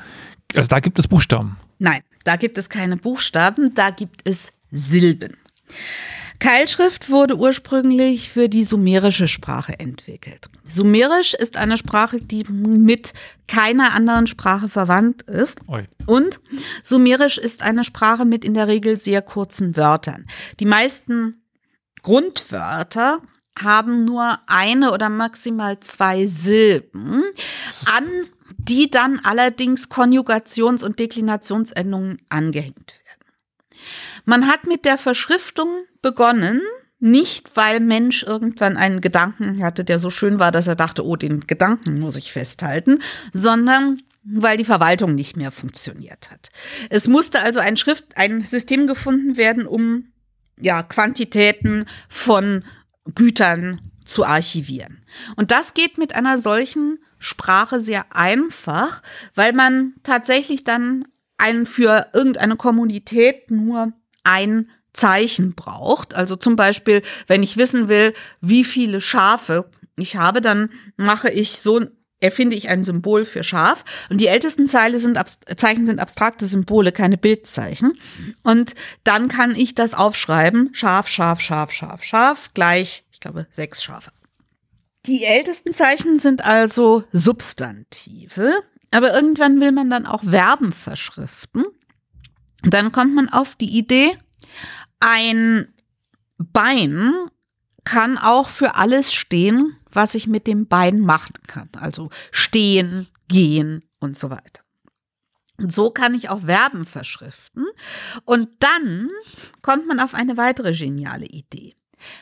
also da gibt es Buchstaben. Nein, da gibt es keine Buchstaben, da gibt es Silben. Keilschrift wurde ursprünglich für die sumerische Sprache entwickelt. Sumerisch ist eine Sprache, die mit keiner anderen Sprache verwandt ist. Oi. Und Sumerisch ist eine Sprache mit in der Regel sehr kurzen Wörtern. Die meisten Grundwörter haben nur eine oder maximal zwei Silben, an die dann allerdings Konjugations- und Deklinationsendungen angehängt werden. Man hat mit der Verschriftung begonnen, nicht weil Mensch irgendwann einen Gedanken hatte, der so schön war, dass er dachte, oh, den Gedanken muss ich festhalten, sondern weil die Verwaltung nicht mehr funktioniert hat. Es musste also ein Schrift, ein System gefunden werden, um ja Quantitäten von Gütern zu archivieren. Und das geht mit einer solchen Sprache sehr einfach, weil man tatsächlich dann ein, für irgendeine Kommunität nur ein Zeichen braucht. Also zum Beispiel, wenn ich wissen will, wie viele Schafe ich habe, dann mache ich so erfinde ich ein Symbol für Schaf. Und die ältesten Zeile sind Zeichen sind abstrakte Symbole, keine Bildzeichen. Und dann kann ich das aufschreiben. Schaf, Schaf, Schaf, Schaf, Schaf, gleich, ich glaube, sechs Schafe. Die ältesten Zeichen sind also Substantive. Aber irgendwann will man dann auch Verben verschriften. Dann kommt man auf die Idee, ein Bein kann auch für alles stehen, was ich mit dem Bein machen kann. Also stehen, gehen und so weiter. Und so kann ich auch Verben verschriften. Und dann kommt man auf eine weitere geniale Idee.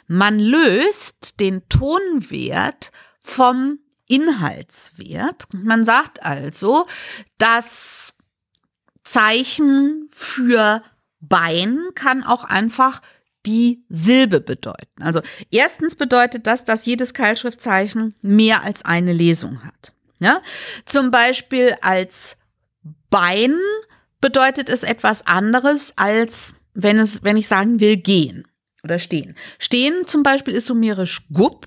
Man löst den Tonwert vom Inhaltswert. Man sagt also, das Zeichen für Bein kann auch einfach die Silbe bedeuten. Also erstens bedeutet das, dass jedes Keilschriftzeichen mehr als eine Lesung hat. Ja? Zum Beispiel als Bein bedeutet es etwas anderes, als wenn es, wenn ich sagen will, gehen oder stehen. Stehen zum Beispiel ist sumerisch gub.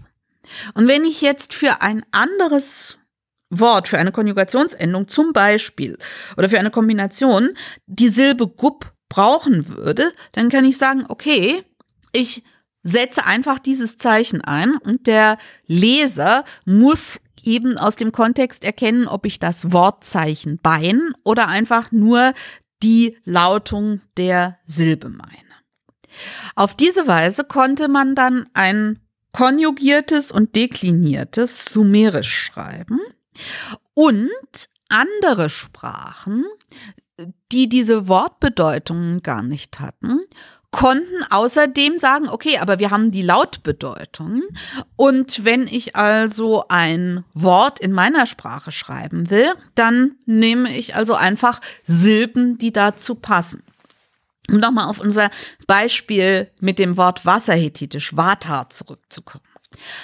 Und wenn ich jetzt für ein anderes Wort, für eine Konjugationsendung zum Beispiel oder für eine Kombination die Silbe gub brauchen würde, dann kann ich sagen, okay, ich setze einfach dieses Zeichen ein und der Leser muss eben aus dem Kontext erkennen, ob ich das Wortzeichen Bein oder einfach nur die Lautung der Silbe meine. Auf diese Weise konnte man dann ein konjugiertes und dekliniertes Sumerisch schreiben und andere Sprachen die diese Wortbedeutungen gar nicht hatten, konnten außerdem sagen, okay, aber wir haben die Lautbedeutung. Und wenn ich also ein Wort in meiner Sprache schreiben will, dann nehme ich also einfach Silben, die dazu passen. Um nochmal auf unser Beispiel mit dem Wort Wasserhethitisch, Vata, zurückzukommen.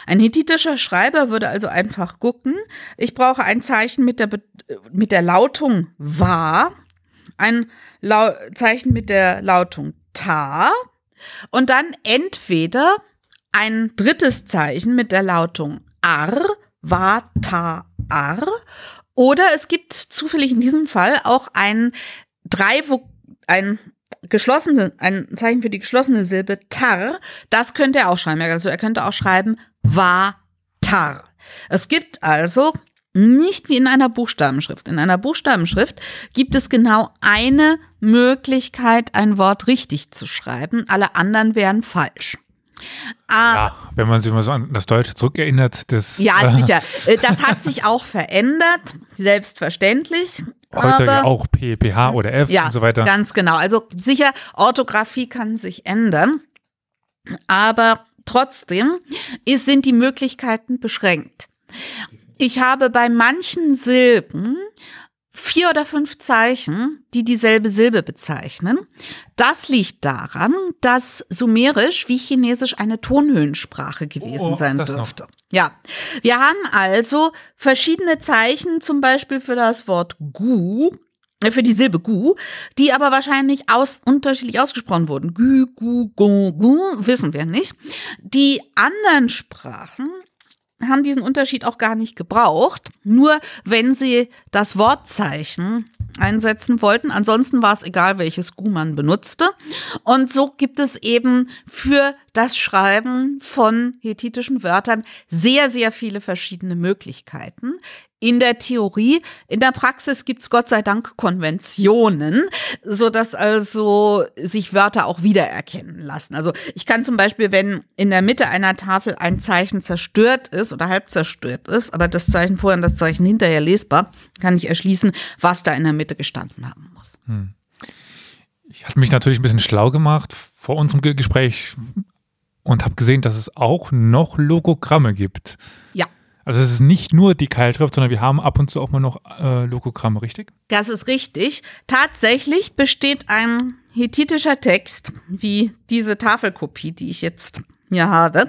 Ein hethitischer Schreiber würde also einfach gucken, ich brauche ein Zeichen mit der, mit der Lautung Wa ein Lau Zeichen mit der Lautung Ta und dann entweder ein drittes Zeichen mit der Lautung Ar, Va, Ta, Ar. Oder es gibt zufällig in diesem Fall auch ein drei, ein geschlossene, ein Zeichen für die geschlossene Silbe Tar. Das könnte er auch schreiben. Also er könnte auch schreiben Va, Tar. Es gibt also nicht wie in einer Buchstabenschrift. In einer Buchstabenschrift gibt es genau eine Möglichkeit, ein Wort richtig zu schreiben. Alle anderen wären falsch. Ah, ja, wenn man sich mal so an das Deutsche zurückerinnert, das. Ja, äh, sicher. Äh, das hat sich auch verändert, selbstverständlich. Heute ja auch P, PH oder F ja, und so weiter. Ganz genau. Also sicher, Orthographie kann sich ändern. Aber trotzdem ist, sind die Möglichkeiten beschränkt. Ich habe bei manchen Silben vier oder fünf Zeichen, die dieselbe Silbe bezeichnen. Das liegt daran, dass Sumerisch wie Chinesisch eine Tonhöhensprache gewesen oh, sein dürfte. Noch. Ja, wir haben also verschiedene Zeichen, zum Beispiel für das Wort Gu, äh, für die Silbe Gu, die aber wahrscheinlich aus, unterschiedlich ausgesprochen wurden. Gü, Gu, Gu, Gu, wissen wir nicht. Die anderen Sprachen haben diesen Unterschied auch gar nicht gebraucht. Nur wenn sie das Wortzeichen einsetzen wollten. Ansonsten war es egal, welches Gu man benutzte. Und so gibt es eben für das Schreiben von hethitischen Wörtern sehr, sehr viele verschiedene Möglichkeiten in der Theorie. In der Praxis gibt's Gott sei Dank Konventionen, so dass also sich Wörter auch wiedererkennen lassen. Also ich kann zum Beispiel, wenn in der Mitte einer Tafel ein Zeichen zerstört ist oder halb zerstört ist, aber das Zeichen vorher und das Zeichen hinterher lesbar, kann ich erschließen, was da in der Mitte gestanden haben muss. Hm. Ich hatte mich natürlich ein bisschen schlau gemacht vor unserem Gespräch und habe gesehen, dass es auch noch Logogramme gibt. Ja. Also es ist nicht nur die Keilschrift, sondern wir haben ab und zu auch mal noch äh, Logogramme, richtig? Das ist richtig. Tatsächlich besteht ein hethitischer Text, wie diese Tafelkopie, die ich jetzt hier habe.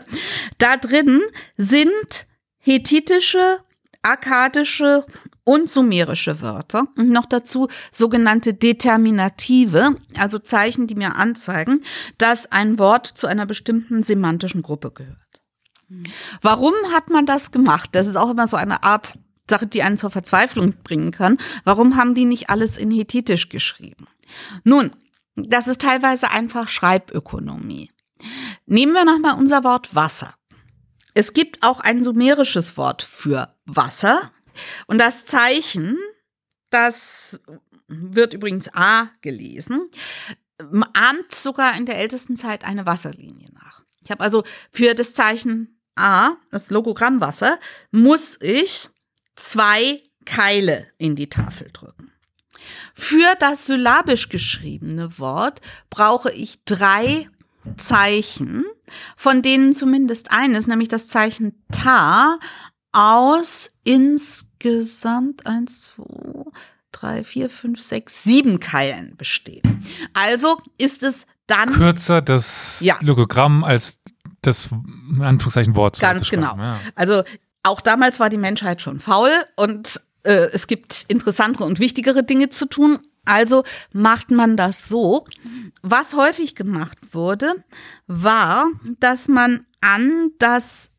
Da drin sind hethitische, akkadische und sumerische Wörter und noch dazu sogenannte Determinative, also Zeichen, die mir anzeigen, dass ein Wort zu einer bestimmten semantischen Gruppe gehört. Warum hat man das gemacht? Das ist auch immer so eine Art Sache, die einen zur Verzweiflung bringen kann. Warum haben die nicht alles in Hethitisch geschrieben? Nun, das ist teilweise einfach Schreibökonomie. Nehmen wir nochmal unser Wort Wasser. Es gibt auch ein sumerisches Wort für Wasser und das Zeichen, das wird übrigens A gelesen, ahmt sogar in der ältesten Zeit eine Wasserlinie nach. Ich habe also für das Zeichen A, das Logogramm Wasser, muss ich zwei Keile in die Tafel drücken. Für das syllabisch geschriebene Wort brauche ich drei Zeichen, von denen zumindest eines, nämlich das Zeichen Ta, aus insgesamt eins, zwei, drei, vier, fünf, sechs, sieben Keilen besteht. Also ist es dann kürzer das ja. Logogramm als das in Anführungszeichen Wort. Ganz genau. Ja. Also auch damals war die Menschheit schon faul und äh, es gibt interessantere und wichtigere Dinge zu tun. Also macht man das so. Was häufig gemacht wurde, war, dass man an das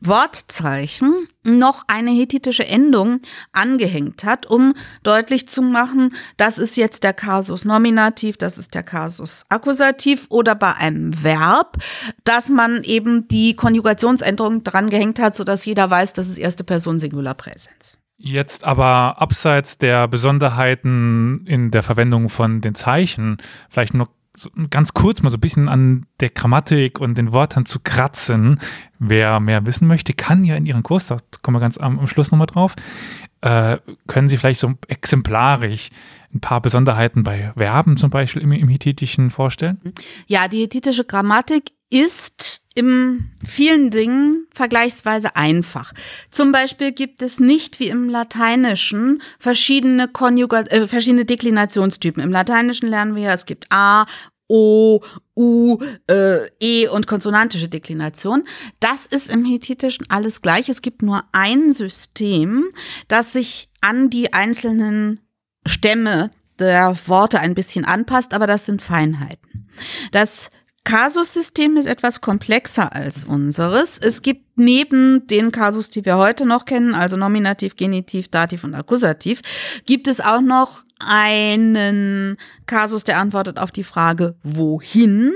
Wortzeichen noch eine hethitische Endung angehängt hat, um deutlich zu machen, das ist jetzt der Kasus Nominativ, das ist der Kasus Akkusativ oder bei einem Verb, dass man eben die Konjugationsänderung dran gehängt hat, sodass jeder weiß, das ist erste Person Singular Präsens. Jetzt aber abseits der Besonderheiten in der Verwendung von den Zeichen, vielleicht nur so ganz kurz mal so ein bisschen an der Grammatik und den Wörtern zu kratzen. Wer mehr wissen möchte, kann ja in Ihren Kurs, da kommen wir ganz am, am Schluss nochmal drauf, äh, können Sie vielleicht so exemplarisch ein paar Besonderheiten bei Verben zum Beispiel im, im Hethitischen vorstellen? Ja, die hethitische Grammatik ist in vielen Dingen vergleichsweise einfach. Zum Beispiel gibt es nicht wie im Lateinischen verschiedene, Konjugat äh, verschiedene Deklinationstypen. Im Lateinischen lernen wir ja, es gibt A, O, U, äh, E und konsonantische Deklination. Das ist im Hethitischen alles gleich. Es gibt nur ein System, das sich an die einzelnen Stämme der Worte ein bisschen anpasst, aber das sind Feinheiten. Das Kasussystem ist etwas komplexer als unseres. Es gibt neben den Kasus, die wir heute noch kennen, also Nominativ, Genitiv, Dativ und Akkusativ, gibt es auch noch einen Kasus, der antwortet auf die Frage wohin,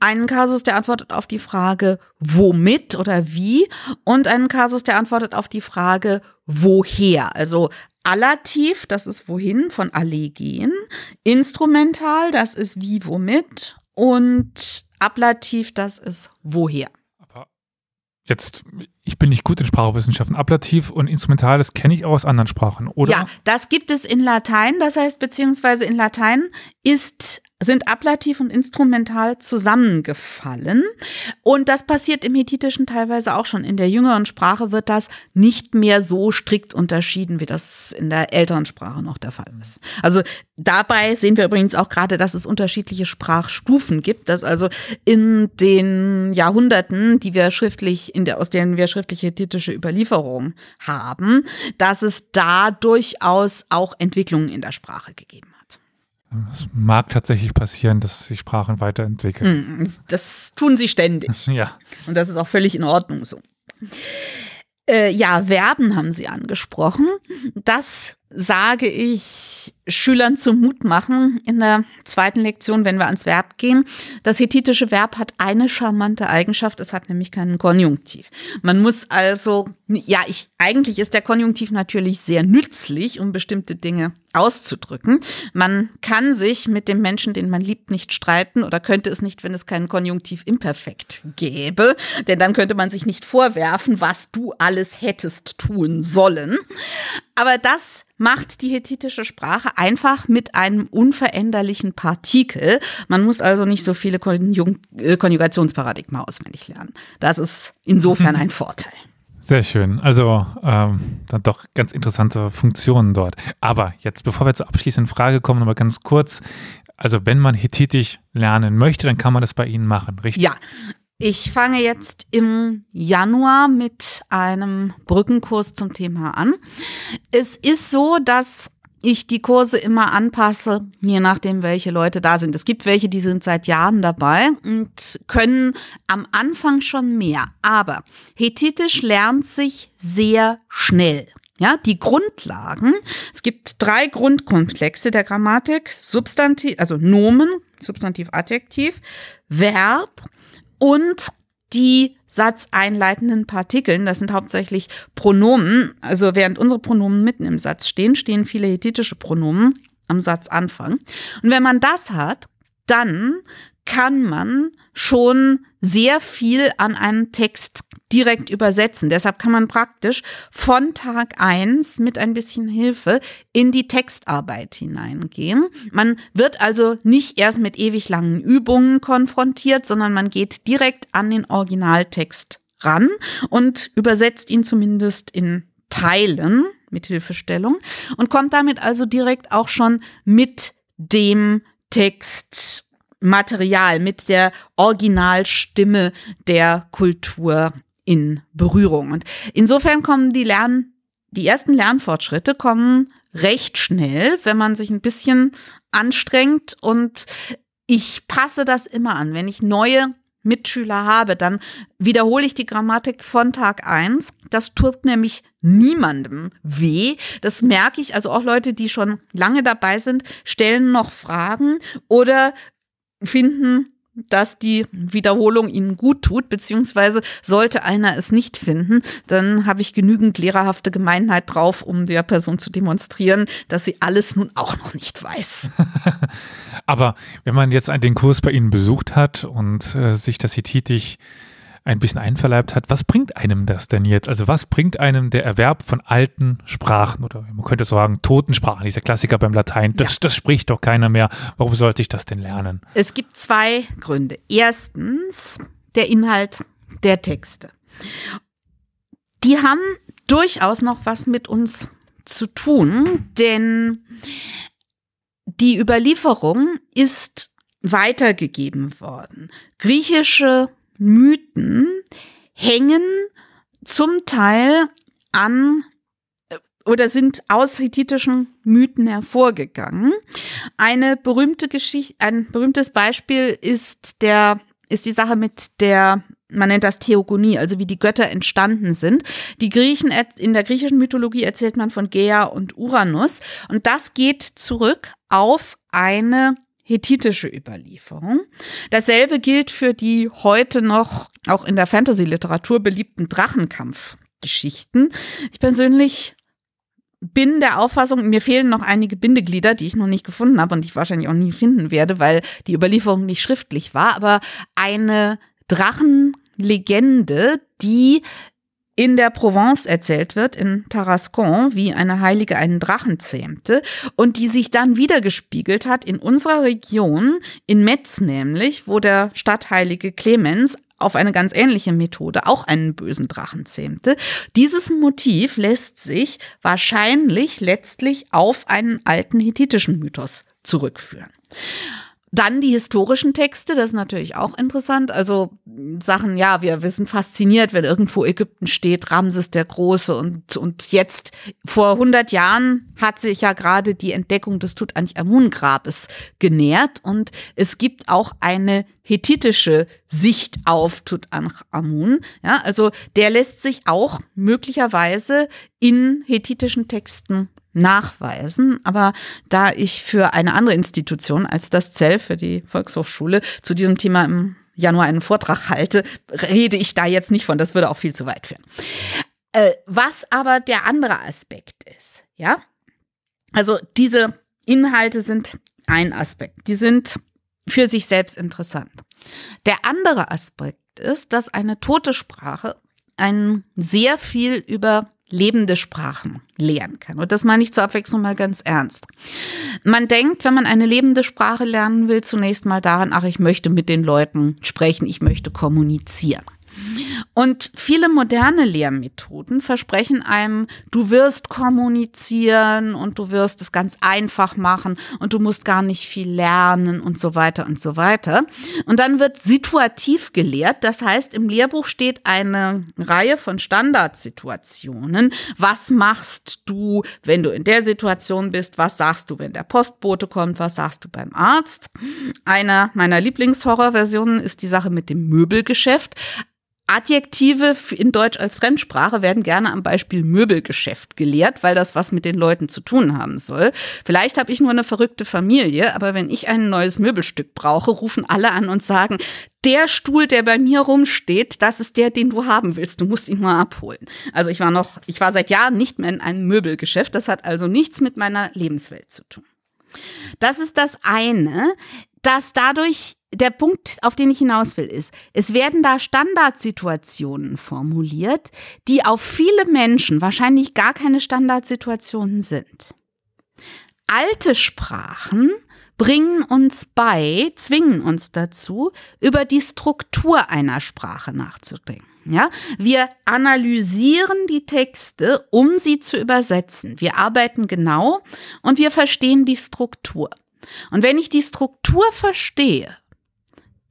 einen Kasus, der antwortet auf die Frage womit oder wie und einen Kasus, der antwortet auf die Frage woher. Also Allativ, das ist wohin, von alle gehen. Instrumental, das ist wie, womit. Und Ablativ, das ist woher. Aber jetzt, ich bin nicht gut in Sprachwissenschaften. Ablativ und Instrumental, das kenne ich auch aus anderen Sprachen, oder? Ja, das gibt es in Latein. Das heißt, beziehungsweise in Latein ist sind ablativ und instrumental zusammengefallen. Und das passiert im Hethitischen teilweise auch schon. In der jüngeren Sprache wird das nicht mehr so strikt unterschieden, wie das in der älteren Sprache noch der Fall ist. Also dabei sehen wir übrigens auch gerade, dass es unterschiedliche Sprachstufen gibt, dass also in den Jahrhunderten, die wir schriftlich, in der, aus denen wir schriftliche hethitische Überlieferung haben, dass es da durchaus auch Entwicklungen in der Sprache gegeben hat. Es mag tatsächlich passieren, dass sich Sprachen weiterentwickeln. Mm, das tun sie ständig. *laughs* Ja. Und das ist auch völlig in Ordnung so. Äh, ja, Verben haben Sie angesprochen. Das sage ich Schülern zum Mut machen in der zweiten Lektion, wenn wir ans Verb gehen. Das hethitische Verb hat eine charmante Eigenschaft, es hat nämlich keinen Konjunktiv. Man muss also, ja, ich, eigentlich ist der Konjunktiv natürlich sehr nützlich, um bestimmte Dinge auszudrücken. Man kann sich mit dem Menschen, den man liebt, nicht streiten oder könnte es nicht, wenn es keinen Konjunktiv imperfekt gäbe, denn dann könnte man sich nicht vorwerfen, was du alles hättest tun sollen. Aber das macht die hethitische Sprache einfach mit einem unveränderlichen Partikel. Man muss also nicht so viele Konjung äh, Konjugationsparadigma auswendig lernen. Das ist insofern *laughs* ein Vorteil. Sehr schön. Also ähm, dann doch ganz interessante Funktionen dort. Aber jetzt, bevor wir zur abschließenden Frage kommen, nochmal ganz kurz. Also wenn man Hethitisch lernen möchte, dann kann man das bei Ihnen machen, richtig? Ja, ich fange jetzt im Januar mit einem Brückenkurs zum Thema an. Es ist so, dass ich die Kurse immer anpasse, je nachdem, welche Leute da sind. Es gibt welche, die sind seit Jahren dabei und können am Anfang schon mehr. Aber Hethitisch lernt sich sehr schnell. Ja, die Grundlagen. Es gibt drei Grundkomplexe der Grammatik. Substantiv, also Nomen, Substantiv, Adjektiv, Verb und die satzeinleitenden Partikeln, das sind hauptsächlich Pronomen, also während unsere Pronomen mitten im Satz stehen, stehen viele hethitische Pronomen am Satzanfang. Und wenn man das hat, dann kann man schon sehr viel an einem Text direkt übersetzen. Deshalb kann man praktisch von Tag eins mit ein bisschen Hilfe in die Textarbeit hineingehen. Man wird also nicht erst mit ewig langen Übungen konfrontiert, sondern man geht direkt an den Originaltext ran und übersetzt ihn zumindest in Teilen mit Hilfestellung und kommt damit also direkt auch schon mit dem Text Material, mit der Originalstimme der Kultur in Berührung. Und insofern kommen die Lern, die ersten Lernfortschritte kommen recht schnell, wenn man sich ein bisschen anstrengt und ich passe das immer an. Wenn ich neue Mitschüler habe, dann wiederhole ich die Grammatik von Tag eins. Das tut nämlich niemandem weh. Das merke ich. Also auch Leute, die schon lange dabei sind, stellen noch Fragen oder finden, dass die Wiederholung ihnen gut tut, beziehungsweise sollte einer es nicht finden, dann habe ich genügend lehrerhafte Gemeinheit drauf, um der Person zu demonstrieren, dass sie alles nun auch noch nicht weiß. *laughs* Aber wenn man jetzt den Kurs bei Ihnen besucht hat und äh, sich das Hethitisch ein bisschen einverleibt hat, was bringt einem das denn jetzt? Also was bringt einem der Erwerb von alten Sprachen oder man könnte sagen toten Sprachen, dieser Klassiker beim Latein, das, ja. das spricht doch keiner mehr. Warum sollte ich das denn lernen? Es gibt zwei Gründe. Erstens der Inhalt der Texte. Die haben durchaus noch was mit uns zu tun, denn die Überlieferung ist weitergegeben worden. Griechische Mythen hängen zum Teil an äh, oder sind aus hethitischen Mythen hervorgegangen. Eine berühmte Geschichte, ein berühmtes Beispiel ist der, ist die Sache mit der man nennt das Theogonie, also wie die Götter entstanden sind. Die Griechen, in der griechischen Mythologie erzählt man von Gea und Uranus. Und das geht zurück auf eine hethitische Überlieferung. Dasselbe gilt für die heute noch auch in der Fantasy-Literatur beliebten Drachenkampfgeschichten. Ich persönlich bin der Auffassung, mir fehlen noch einige Bindeglieder, die ich noch nicht gefunden habe und die ich wahrscheinlich auch nie finden werde, weil die Überlieferung nicht schriftlich war, aber eine Drachenlegende, die in der Provence erzählt wird, in Tarascon, wie eine Heilige einen Drachen zähmte und die sich dann wiedergespiegelt hat in unserer Region, in Metz nämlich, wo der Stadtheilige Clemens auf eine ganz ähnliche Methode auch einen bösen Drachen zähmte. Dieses Motiv lässt sich wahrscheinlich letztlich auf einen alten hethitischen Mythos zurückführen. Dann die historischen Texte, das ist natürlich auch interessant. Also Sachen, ja, wir, wir sind fasziniert, wenn irgendwo Ägypten steht, Ramses der Große und, und jetzt vor 100 Jahren hat sich ja gerade die Entdeckung des Tutanchamun-Grabes genährt und es gibt auch eine hethitische Sicht auf Tutanchamun. Ja, also der lässt sich auch möglicherweise in hethitischen Texten nachweisen. Aber da ich für eine andere Institution als das Zell für die Volkshochschule zu diesem Thema im Januar einen Vortrag halte, rede ich da jetzt nicht von. Das würde auch viel zu weit führen. Äh, was aber der andere Aspekt ist, ja? Also diese Inhalte sind ein Aspekt. Die sind für sich selbst interessant. Der andere Aspekt ist, dass eine tote Sprache ein sehr viel über lebende Sprachen lernen kann. Und das meine ich zur Abwechslung mal ganz ernst. Man denkt, wenn man eine lebende Sprache lernen will, zunächst mal daran, ach, ich möchte mit den Leuten sprechen, ich möchte kommunizieren. Und viele moderne Lehrmethoden versprechen einem, du wirst kommunizieren und du wirst es ganz einfach machen und du musst gar nicht viel lernen und so weiter und so weiter. Und dann wird situativ gelehrt. Das heißt, im Lehrbuch steht eine Reihe von Standardsituationen. Was machst du, wenn du in der Situation bist? Was sagst du, wenn der Postbote kommt? Was sagst du beim Arzt? Einer meiner Lieblingshorrorversionen ist die Sache mit dem Möbelgeschäft. Adjektive in Deutsch als Fremdsprache werden gerne am Beispiel Möbelgeschäft gelehrt, weil das was mit den Leuten zu tun haben soll. Vielleicht habe ich nur eine verrückte Familie, aber wenn ich ein neues Möbelstück brauche, rufen alle an und sagen, der Stuhl, der bei mir rumsteht, das ist der, den du haben willst. Du musst ihn nur abholen. Also ich war noch, ich war seit Jahren nicht mehr in einem Möbelgeschäft. Das hat also nichts mit meiner Lebenswelt zu tun. Das ist das eine, dass dadurch der Punkt, auf den ich hinaus will, ist, es werden da Standardsituationen formuliert, die auf viele Menschen wahrscheinlich gar keine Standardsituationen sind. Alte Sprachen bringen uns bei, zwingen uns dazu, über die Struktur einer Sprache nachzudenken. Ja, wir analysieren die Texte, um sie zu übersetzen. Wir arbeiten genau und wir verstehen die Struktur. Und wenn ich die Struktur verstehe,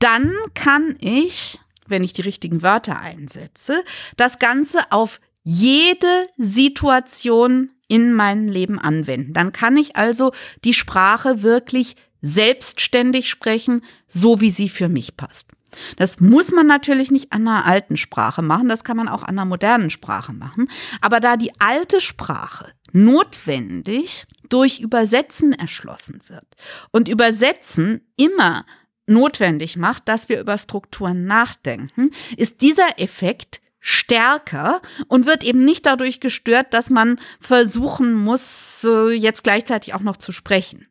dann kann ich, wenn ich die richtigen Wörter einsetze, das Ganze auf jede Situation in meinem Leben anwenden. Dann kann ich also die Sprache wirklich selbstständig sprechen, so wie sie für mich passt. Das muss man natürlich nicht an einer alten Sprache machen, das kann man auch an einer modernen Sprache machen. Aber da die alte Sprache notwendig durch Übersetzen erschlossen wird und Übersetzen immer notwendig macht, dass wir über Strukturen nachdenken, ist dieser Effekt stärker und wird eben nicht dadurch gestört, dass man versuchen muss, jetzt gleichzeitig auch noch zu sprechen.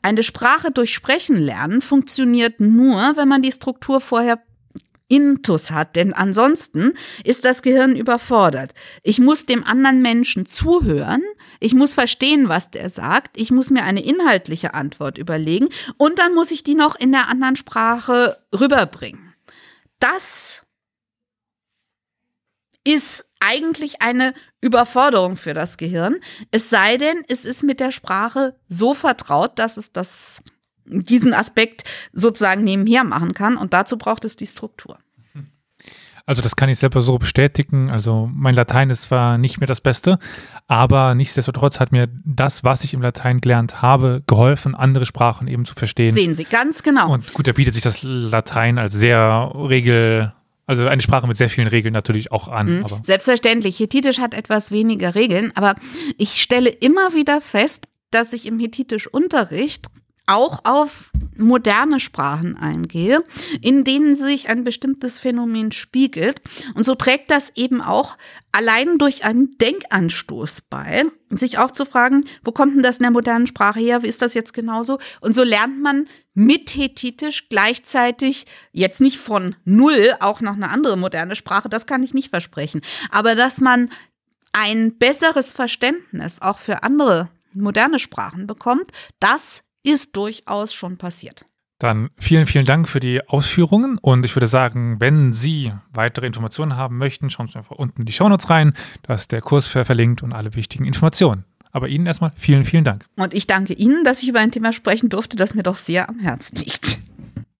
Eine Sprache durch Sprechen lernen funktioniert nur, wenn man die Struktur vorher Intus hat, denn ansonsten ist das Gehirn überfordert. Ich muss dem anderen Menschen zuhören, ich muss verstehen, was der sagt, ich muss mir eine inhaltliche Antwort überlegen und dann muss ich die noch in der anderen Sprache rüberbringen. Das ist eigentlich eine Überforderung für das Gehirn, es sei denn, es ist mit der Sprache so vertraut, dass es das diesen Aspekt sozusagen nebenher machen kann. Und dazu braucht es die Struktur. Also das kann ich selber so bestätigen. Also mein Latein ist zwar nicht mehr das Beste, aber nichtsdestotrotz hat mir das, was ich im Latein gelernt habe, geholfen, andere Sprachen eben zu verstehen. Sehen Sie, ganz genau. Und gut, da bietet sich das Latein als sehr regel, also eine Sprache mit sehr vielen Regeln natürlich auch an. Mhm. Selbstverständlich. Hethitisch hat etwas weniger Regeln, aber ich stelle immer wieder fest, dass ich im Hethitisch-Unterricht auch auf moderne Sprachen eingehe, in denen sich ein bestimmtes Phänomen spiegelt. Und so trägt das eben auch allein durch einen Denkanstoß bei, sich auch zu fragen, wo kommt denn das in der modernen Sprache her? Wie ist das jetzt genauso? Und so lernt man mit Hethitisch gleichzeitig jetzt nicht von null auch noch eine andere moderne Sprache, das kann ich nicht versprechen. Aber dass man ein besseres Verständnis auch für andere moderne Sprachen bekommt, das ist durchaus schon passiert. Dann vielen, vielen Dank für die Ausführungen und ich würde sagen, wenn Sie weitere Informationen haben möchten, schauen Sie einfach unten in die Shownotes rein. Da ist der Kurs verlinkt und alle wichtigen Informationen. Aber Ihnen erstmal vielen, vielen Dank. Und ich danke Ihnen, dass ich über ein Thema sprechen durfte, das mir doch sehr am Herzen liegt.